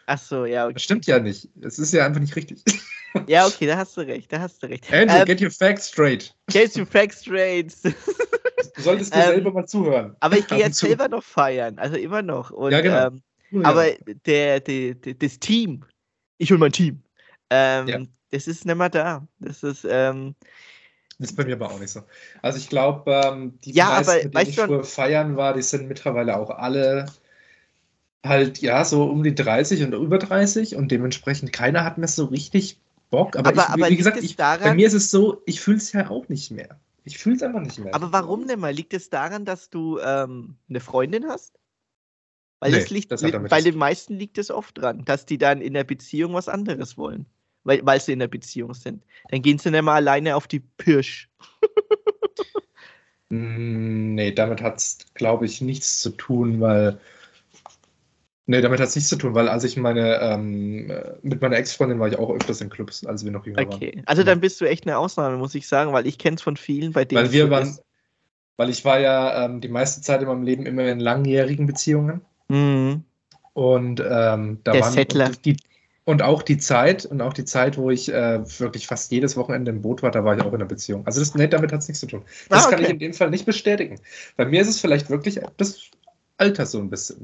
Ach so, ja. Okay. Das stimmt ja nicht. Es ist ja einfach nicht richtig. Ja, okay, da hast du recht, da hast du recht. Andrew, ähm, get your facts straight. Get your facts straight. Du solltest dir ähm, selber mal zuhören. Aber ich gehe jetzt zu. selber noch feiern, also immer noch. Und, ja, genau. Ähm, ja. Aber der, der, der, das Team, ich hol mein Team, ähm, ja. das ist nicht mehr da. Das ist, ähm, das ist bei mir aber auch nicht so. Also ich glaube, ähm, die ja, meisten, aber, mit denen ich früher feiern war, die sind mittlerweile auch alle halt, ja, so um die 30 und über 30 und dementsprechend keiner hat mehr so richtig Bock. Aber, aber, ich, aber wie gesagt, ich, daran, bei mir ist es so, ich fühle es ja auch nicht mehr. Ich fühle es einfach nicht mehr. Aber warum denn mal? Liegt es daran, dass du ähm, eine Freundin hast? Weil, nee, liegt, bei den meisten liegt es oft dran, dass die dann in der Beziehung was anderes wollen. Weil, weil sie in der Beziehung sind. Dann gehen sie nicht mal alleine auf die Pirsch. Mm, nee, damit hat es, glaube ich, nichts zu tun, weil Nee, damit hat es nichts zu tun, weil als ich meine, ähm, mit meiner Ex-Freundin war ich auch öfters in Clubs, als wir noch jünger okay. waren. Okay, also dann bist du echt eine Ausnahme, muss ich sagen, weil ich kenne es von vielen, bei denen. Weil wir waren, weil ich war ja ähm, die meiste Zeit in meinem Leben immer in langjährigen Beziehungen. Mhm. Und ähm, da Der waren Settler. Und, die, und auch die Zeit, und auch die Zeit, wo ich äh, wirklich fast jedes Wochenende im Boot war, da war ich auch in einer Beziehung. Also das, nee, damit hat es nichts zu tun. Das ah, okay. kann ich in dem Fall nicht bestätigen. Bei mir ist es vielleicht wirklich, das Alter so ein bisschen.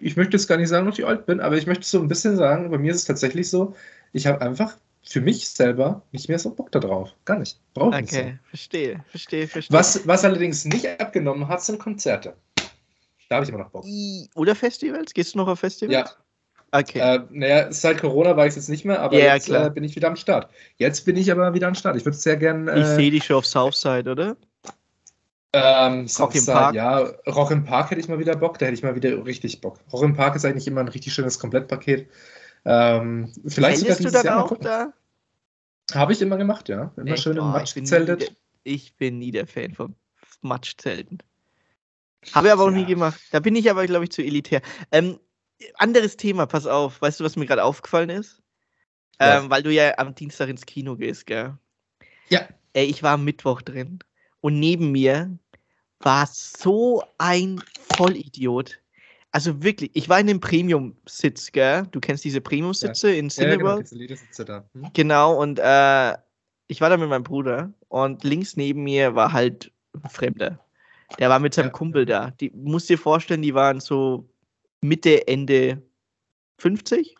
Ich möchte jetzt gar nicht sagen, dass ich alt bin, aber ich möchte so ein bisschen sagen, bei mir ist es tatsächlich so, ich habe einfach für mich selber nicht mehr so Bock darauf. Gar nicht. Brauche okay, nicht. Okay, so. verstehe, verstehe, verstehe. Was, was allerdings nicht abgenommen hat, sind Konzerte. Da habe ich immer noch Bock. Oder Festivals? Gehst du noch auf Festivals? Ja. Okay. Äh, naja, seit Corona war ich jetzt nicht mehr, aber ja, jetzt äh, bin ich wieder am Start. Jetzt bin ich aber wieder am Start. Ich würde es sehr gerne. Äh, ich sehe dich schon auf Southside, oder? Ähm, Rock im Park. Ja, Rock im Park hätte ich mal wieder Bock, da hätte ich mal wieder richtig Bock. Rock im Park ist eigentlich immer ein richtig schönes Komplettpaket. Ähm, vielleicht sogar du dann Jahr auch da? Habe ich immer gemacht, ja. Immer Echt? schön im oh, Matsch gezeltet. Ich bin nie der Fan von Matschzelten. Habe ich aber auch ja. nie gemacht. Da bin ich aber, glaube ich, zu elitär. Ähm, anderes Thema, pass auf. Weißt du, was mir gerade aufgefallen ist? Ähm, weil du ja am Dienstag ins Kino gehst, gell? Ja. Ey, ich war am Mittwoch drin und neben mir war so ein Vollidiot. Also wirklich, ich war in dem Premium-Sitz, gell? Du kennst diese Premium-Sitze ja. in Cineworld? Ja, genau, diese da. Hm? Genau, und äh, ich war da mit meinem Bruder und links neben mir war halt ein Fremder. Der war mit seinem ja. Kumpel da. Die musst dir vorstellen, die waren so Mitte, Ende 50.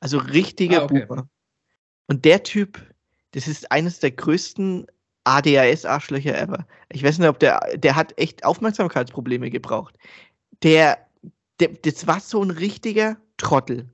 Also richtiger ah, okay. Boomer. Und der Typ, das ist eines der größten ADHS-Arschlöcher ever. Ich weiß nicht, ob der, der hat echt Aufmerksamkeitsprobleme gebraucht. Der, der, das war so ein richtiger Trottel.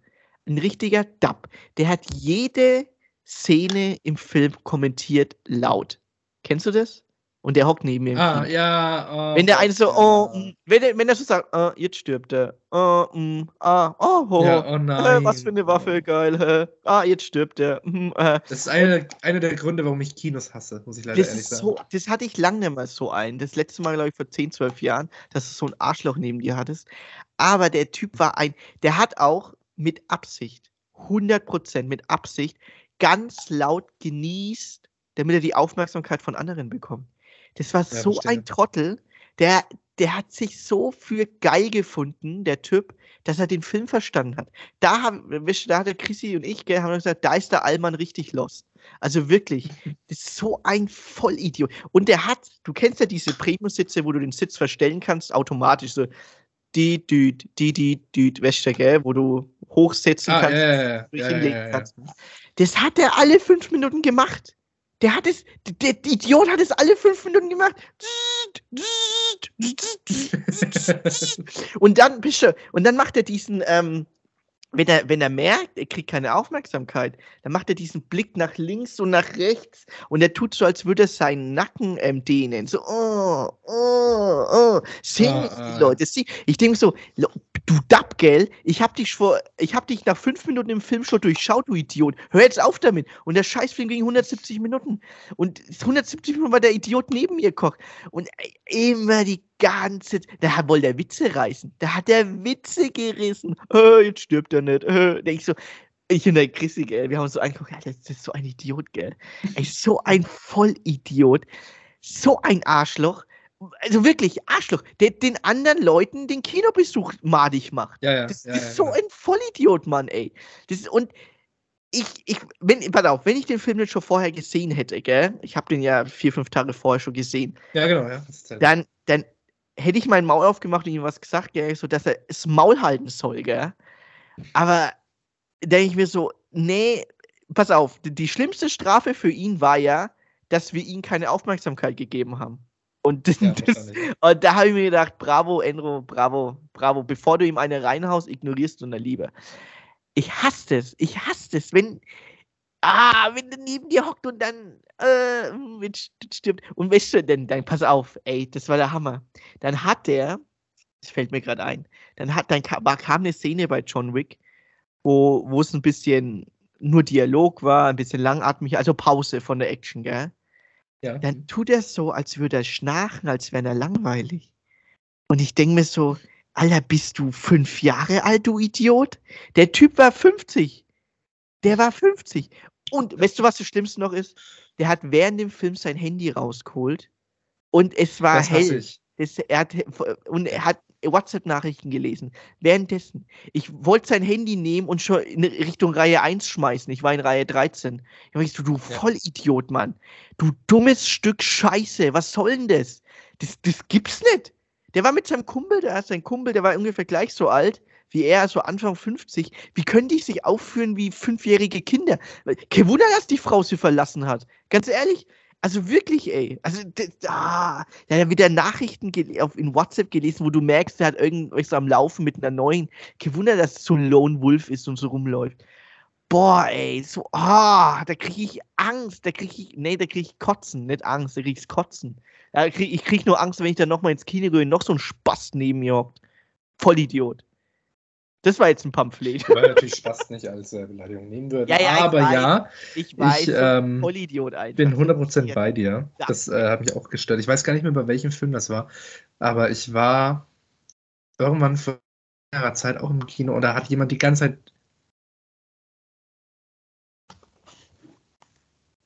Ein richtiger Dab. Der hat jede Szene im Film kommentiert laut. Kennst du das? Und der hockt neben mir. Ah, ja. Oh, wenn der eine so, oh, mm, wenn, der, wenn der so sagt, oh, jetzt stirbt er. Oh, mm, ah, oh, oh, ja, oh nein. Äh, was für eine Waffe, geil. Äh, ah, jetzt stirbt er. Mh, äh. Das ist einer eine der Gründe, warum ich Kinos hasse, muss ich leider das ehrlich sagen. So, das hatte ich lange nicht mal so ein. Das letzte Mal, glaube ich, vor 10, 12 Jahren, dass du so ein Arschloch neben dir hattest. Aber der Typ war ein, der hat auch mit Absicht, 100% mit Absicht, ganz laut genießt, damit er die Aufmerksamkeit von anderen bekommt. Das war ja, so bestimmt. ein Trottel. Der, der hat sich so für geil gefunden, der Typ, dass er den Film verstanden hat. Da, haben, da hat der Chrissy und ich, gell, haben gesagt, da ist der Allmann richtig los. Also wirklich, das ist so ein Vollidiot. Und der hat, du kennst ja diese Premium-Sitze, wo du den Sitz verstellen kannst, automatisch so, die, die, die, die, die, du, gell, wo du hochsetzen ah, kannst, ja, ja, ja. kannst. Das hat er alle fünf Minuten gemacht. Der hat es, der, der Idiot hat es alle fünf Minuten gemacht. und dann, bitte, und dann macht er diesen, ähm, wenn er, wenn er merkt, er kriegt keine Aufmerksamkeit, dann macht er diesen Blick nach links und nach rechts und er tut so, als würde er seinen Nacken ähm, dehnen. So, oh, oh, oh. Sehen ah, die ah. Leute. Ich denke so, du Dapp, gell? Ich hab dich vor, ich hab dich nach fünf Minuten im Film schon durchschaut, du Idiot. Hör jetzt auf damit. Und der Scheißfilm ging 170 Minuten. Und 170 Minuten war der Idiot neben mir kocht. Und immer die ganze da wollte er Witze reißen. Da hat er Witze gerissen. Oh, jetzt stirbt er nicht. Oh, denk ich so, ich und der Chrissy, gell, wir haben uns so angeguckt, Alter, das ist so ein Idiot, gell. Ey, so ein Vollidiot. So ein Arschloch. Also wirklich, Arschloch, der den anderen Leuten den Kinobesuch madig macht. Ja, ja, das, ja, ist so ein Vollidiot, Mann, ey. Das ist, und ich, ich, wenn, pass auf, wenn ich den Film nicht schon vorher gesehen hätte, gell, ich habe den ja vier, fünf Tage vorher schon gesehen. Ja, genau, ja. Dann, dann hätte ich mein Maul aufgemacht und ihm was gesagt, gell, so dass er das Maul halten soll, gell. Aber denke ich mir so, nee, pass auf, die, die schlimmste Strafe für ihn war ja, dass wir ihm keine Aufmerksamkeit gegeben haben. Und, ja, das, und da habe ich mir gedacht, bravo, Enro, bravo, bravo. Bevor du ihm eine reinhaust, ignorierst du eine Liebe. Ich hasse es, ich hasse es, wenn, ah, wenn der neben dir hockt und dann äh, stirbt. Und weißt du, dann, dann pass auf, ey, das war der Hammer. Dann hat der, das fällt mir gerade ein, dann hat, dann kam, kam eine Szene bei John Wick, wo, wo es ein bisschen nur Dialog war, ein bisschen langatmig, also Pause von der Action, gell? Ja. Dann tut er so, als würde er schnarchen, als wäre er langweilig. Und ich denke mir so, Alter, bist du fünf Jahre alt, du Idiot? Der Typ war 50. Der war 50. Und weißt du, was das Schlimmste noch ist? Der hat während dem Film sein Handy rausgeholt und es war das hell. Das, er hat, und er hat WhatsApp-Nachrichten gelesen. Währenddessen. Ich wollte sein Handy nehmen und schon in Richtung Reihe 1 schmeißen. Ich war in Reihe 13. Ich weißt du, du Vollidiot, Mann. Du dummes Stück Scheiße. Was soll denn das? Das, das gibt's nicht. Der war mit seinem Kumpel, der hat sein Kumpel, der war ungefähr gleich so alt wie er, so Anfang 50. Wie können die sich aufführen wie fünfjährige Kinder? Kein Wunder, dass die Frau sie verlassen hat. Ganz ehrlich, Also wirklich, ey. Also, ah, der hat wieder Nachrichten auf, in WhatsApp gelesen, wo du merkst, der hat irgendwas am Laufen mit einer neuen. Gewundert, dass es so ein Lone Wolf ist und so rumläuft. Boah, ey, so, ah, da kriege ich Angst, da kriege ich, nee, da kriege ich Kotzen, nicht Angst, da kriege ich Kotzen. Ja, krieg, ich kriege nur Angst, wenn ich dann nochmal ins Kino gehe und noch so ein Spaß neben mir hockt. Vollidiot. Das war jetzt ein Pamphlet. Weil natürlich Spaß nicht als äh, Beleidigung nehmen würde. Ja, ja, aber weiß, ja, ich, weiß, ich ähm, Vollidiot einfach. bin 100% bei dir. Ja. Das äh, hat mich auch gestört. Ich weiß gar nicht mehr, bei welchem Film das war, aber ich war irgendwann vor längerer Zeit auch im Kino und da hat jemand die ganze Zeit.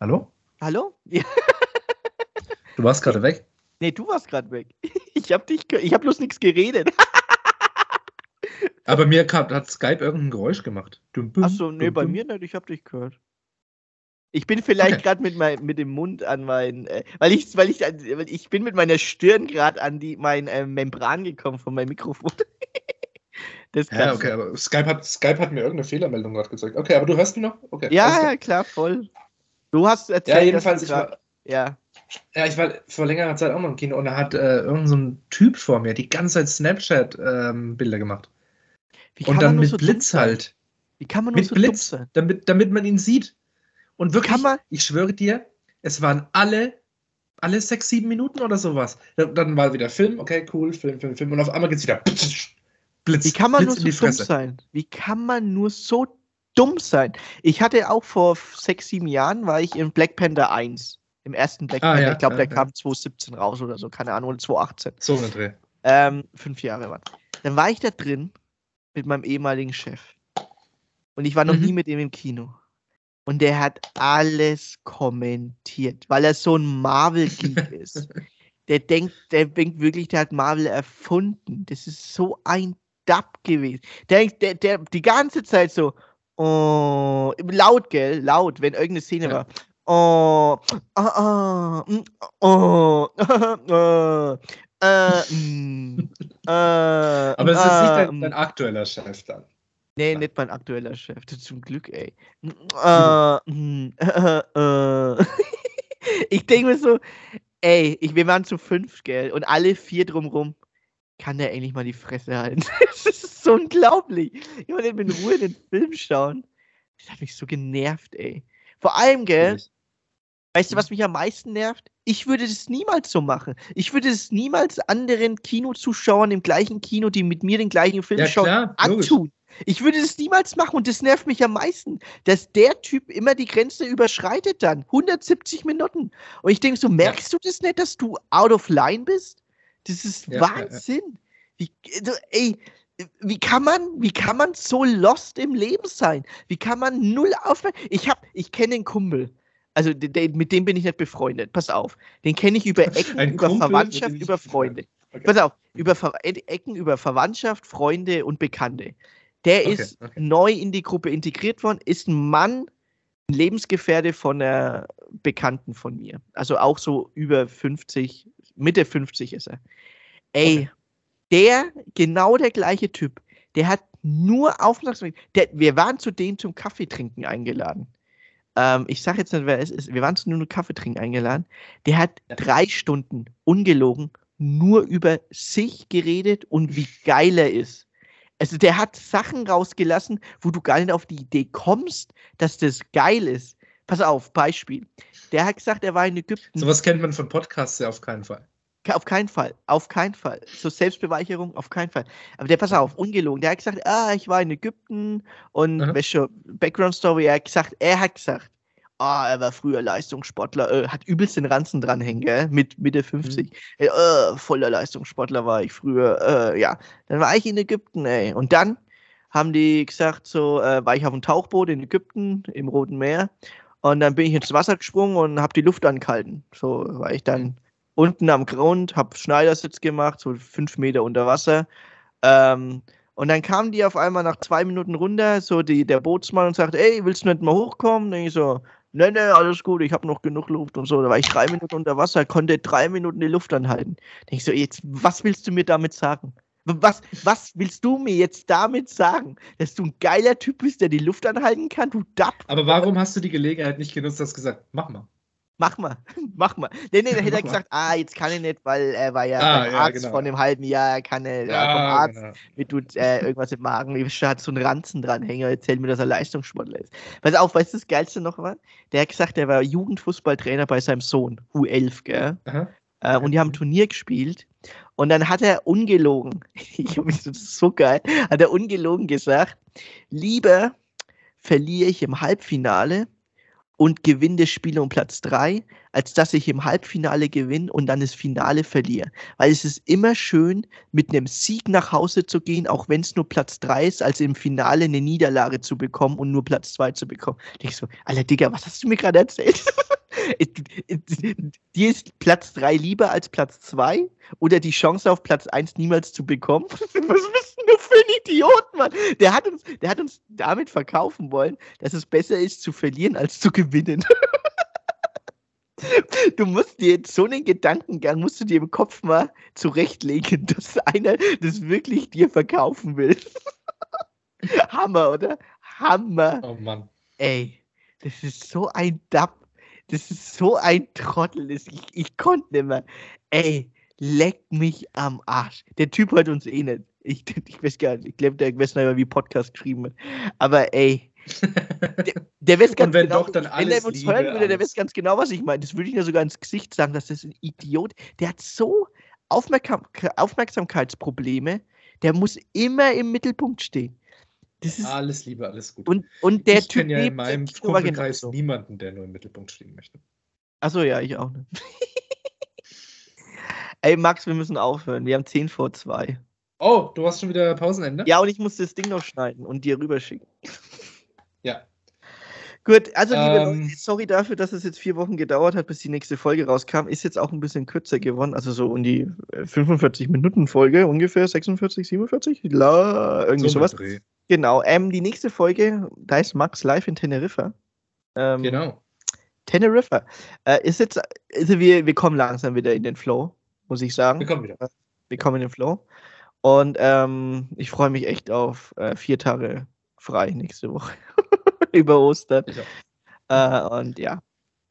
Hallo? Hallo? Ja. Du warst gerade weg? Nee, du warst gerade weg. Ich habe dich, ich habe bloß nichts geredet. Aber mir kam, hat Skype irgendein Geräusch gemacht. Achso, nee, bei mir nicht, ich habe dich gehört. Ich bin vielleicht okay. gerade mit, mit dem Mund an mein, äh, weil ich, weil ich, weil ich bin mit meiner Stirn gerade an die, mein äh, Membran gekommen von meinem Mikrofon. das ja, okay, aber Skype hat, Skype hat mir irgendeine Fehlermeldung gerade gezeigt. Okay, aber du hörst mich noch? Okay. Ja, ja, klar, voll. Du hast erzählt, ja, jedenfalls, ich war, ja. Ja, ich war vor längerer Zeit auch noch im Kino und da hat äh, irgend so Typ vor mir die ganze Zeit Snapchat-Bilder ähm, gemacht. Und dann mit so Blitz halt. Wie kann man nur mit so Blitz, sein? Damit, damit man ihn sieht. Und wirklich, man, ich schwöre dir, es waren alle, alle sechs, sieben Minuten oder sowas. Dann, war wieder Film, okay, cool, Film, Film, Film. Und auf einmal geht es wieder Blitz. Wie kann man Blitz nur so dumm sein? Wie kann man nur so dumm sein? Ich hatte auch vor sechs, sieben Jahren, war ich in Black Panther 1. Im ersten Black ah, Panther. Ja, ich glaube, ja, der ja. kam 2017 raus oder so, keine Ahnung, oder 2018. So ein Dreh. Ähm, fünf Jahre war. Dann war ich da drin mit meinem ehemaligen Chef. Und ich war noch mhm. nie mit ihm im Kino. Und der hat alles kommentiert, weil er so ein Marvel-Geek ist. Der denkt, der denkt wirklich, der hat Marvel erfunden. Das ist so ein Dub gewesen. Der, der, der die ganze Zeit so, oh, laut, gell, laut, wenn irgendeine Szene ja. war. Oh, ah, ah, oh, oh, äh, äh, Aber es ist nicht dein, mm. dein aktueller Chef dann. Nee, nicht mein aktueller Chef. Zum Glück, ey. Äh, mm, äh, äh. ich denke mir so, ey, ich, wir waren zu fünf, gell? Und alle vier drumrum. Kann der endlich mal die Fresse halten? das ist so unglaublich. Ich wollte in Ruhe den Film schauen. Das hat mich so genervt, ey. Vor allem, gell? Weißt du, was mich am meisten nervt? Ich würde das niemals so machen. Ich würde es niemals anderen Kinozuschauern im gleichen Kino, die mit mir den gleichen Film ja, schauen, klar, antun. Ich würde das niemals machen und das nervt mich am meisten, dass der Typ immer die Grenze überschreitet dann. 170 Minuten. Und ich denke so, merkst ja. du das nicht, dass du out of line bist? Das ist ja, Wahnsinn. Wie, also, ey, wie kann man, wie kann man so lost im Leben sein? Wie kann man null aufmerksam? Ich hab, ich kenne einen Kumpel, also mit dem bin ich nicht befreundet. Pass auf. Den kenne ich über Ecken, Ein über Kumpel, Verwandtschaft, über Freunde. Okay. Pass auf, über Ver Ecken, über Verwandtschaft, Freunde und Bekannte. Der okay, ist okay. neu in die Gruppe integriert worden, ist ein Mann, ein Lebensgefährte von einer Bekannten von mir. Also auch so über 50, Mitte 50 ist er. Ey, der, genau der gleiche Typ, der hat nur Aufmerksamkeit. wir waren zu denen zum Kaffee trinken eingeladen. Ähm, ich sage jetzt nicht, wer es ist. Wir waren zu nur Kaffee trinken eingeladen. Der hat drei Stunden ungelogen nur über sich geredet und wie geil er ist. Also der hat Sachen rausgelassen, wo du gar nicht auf die Idee kommst, dass das geil ist. Pass auf, Beispiel. Der hat gesagt, er war in Ägypten. Sowas kennt man von Podcasts ja auf keinen Fall. Auf keinen Fall, auf keinen Fall. So Selbstbeweicherung, auf keinen Fall. Aber der, pass auf, ungelogen. Der hat gesagt, ah, ich war in Ägypten und mhm. welche Background Story, er hat gesagt, er hat gesagt, ah, er war früher Leistungssportler, äh, hat übelst den Ranzen dranhängen, gell, mit Mitte 50. Mhm. Äh, voller Leistungssportler war ich früher, äh, ja. Dann war ich in Ägypten, ey. Und dann haben die gesagt, so, äh, war ich auf dem Tauchboot in Ägypten, im Roten Meer. Und dann bin ich ins Wasser gesprungen und habe die Luft angehalten. So war ich dann unten am Grund, habe Schneidersitz gemacht, so fünf Meter unter Wasser. Ähm, und dann kamen die auf einmal nach zwei Minuten runter, so die, der Bootsmann und sagt, ey, willst du nicht mal hochkommen? Und ich so, nee, nee, alles gut, ich habe noch genug Luft und so. Da war ich drei Minuten unter Wasser, konnte drei Minuten die Luft anhalten. Da ich so, jetzt, was willst du mir damit sagen? Was, was willst du mir jetzt damit sagen? Dass du ein geiler Typ bist, der die Luft anhalten kann, du Dapp? Aber warum hast du die Gelegenheit nicht genutzt, hast gesagt, mach mal? Mach mal, mach mal. Nee, nee, dann hätte er gesagt, ah, jetzt kann ich nicht, weil er war ja Ah, beim ja, Arzt genau. von einem halben Jahr, er kann er ja, vom Arzt genau. mir tut äh, irgendwas im Magen, hat so einen Ranzen dranhängen, erzählt mir, dass er Leistungssportler ist. Pass auf, weißt du, das Geilste noch war? Der hat gesagt, er war Jugendfußballtrainer bei seinem Sohn, U11, gell? Äh, und die haben ein Turnier gespielt. Und dann hat er ungelogen, ich hab mich, das ist so geil, hat er ungelogen gesagt, lieber verliere ich im Halbfinale und gewinne das Spiel um Platz 3, als dass ich im Halbfinale gewinne und dann das Finale verliere. Weil es ist immer schön, mit einem Sieg nach Hause zu gehen, auch wenn es nur Platz 3 ist, als im Finale eine Niederlage zu bekommen und nur Platz 2 zu bekommen. Ich so, Alter Digga, was hast du mir gerade erzählt? Dir ist Platz 3 lieber als Platz 2 oder die Chance auf Platz 1 niemals zu bekommen? Was bist denn du für ein Idiot, Mann? Der hat, uns, der hat uns damit verkaufen wollen, dass es besser ist zu verlieren als zu gewinnen. Du musst dir jetzt so einen Gedankengang, musst du dir im Kopf mal zurechtlegen, dass einer das wirklich dir verkaufen will. Hammer, oder? Hammer. Oh Mann. Ey, das ist so ein Dapp. Das ist so ein Trottel. Ich, ich konnte nicht mehr. Ey, leck mich am Arsch. Der Typ hört uns eh nicht. Ich, ich weiß gar nicht, ich glaube, der mehr, wie Podcast geschrieben wird. Aber ey, der, der weiß ganz Und wenn genau, doch, dann wenn alles er uns hören würde, der weiß ganz genau, was ich meine. Das würde ich mir sogar ins Gesicht sagen, dass das ein Idiot, der hat so Aufmerksam Aufmerksamkeitsprobleme, der muss immer im Mittelpunkt stehen. Ist, Alles Liebe, alles gut. und, und der ich Typ kenne ja in meinem Kumpelkreis genauso. niemanden, der nur im Mittelpunkt stehen möchte. Achso, ja, ich auch nicht. Ey, Max, wir müssen aufhören. Wir haben 10 vor 2. Oh, du hast schon wieder Pausenende? Ja, und ich muss das Ding noch schneiden und dir rüberschicken. Ja. Gut, also liebe Ähm. Leute, sorry dafür, dass es jetzt vier Wochen gedauert hat, bis die nächste Folge rauskam. Ist jetzt auch ein bisschen kürzer geworden, also so um die äh, 45 Minuten Folge, ungefähr 46, 47, La, irgendwie So sowas. Dreh. Genau, ähm, die nächste Folge, da ist Max live in Teneriffa. Ähm, Genau. Teneriffa. Äh, ist jetzt, also wir, wir kommen langsam wieder in den Flow, muss ich sagen. Wir kommen wieder. wir kommen in den Flow. Und ähm, ich freue mich echt auf äh, vier Tage frei nächste Woche. Über Ostern. Äh, und ja,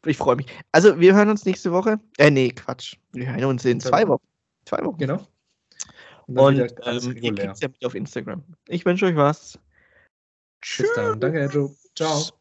ich freue mich. Also, wir hören uns nächste Woche. Äh, nee, Quatsch. Wir hören uns in zwei Wochen. Zwei Wochen. Genau. Und, ähm, ihr kriegt ja mit auf Instagram. Ich wünsche euch was. Bis dann. Danke, Joe. Ciao.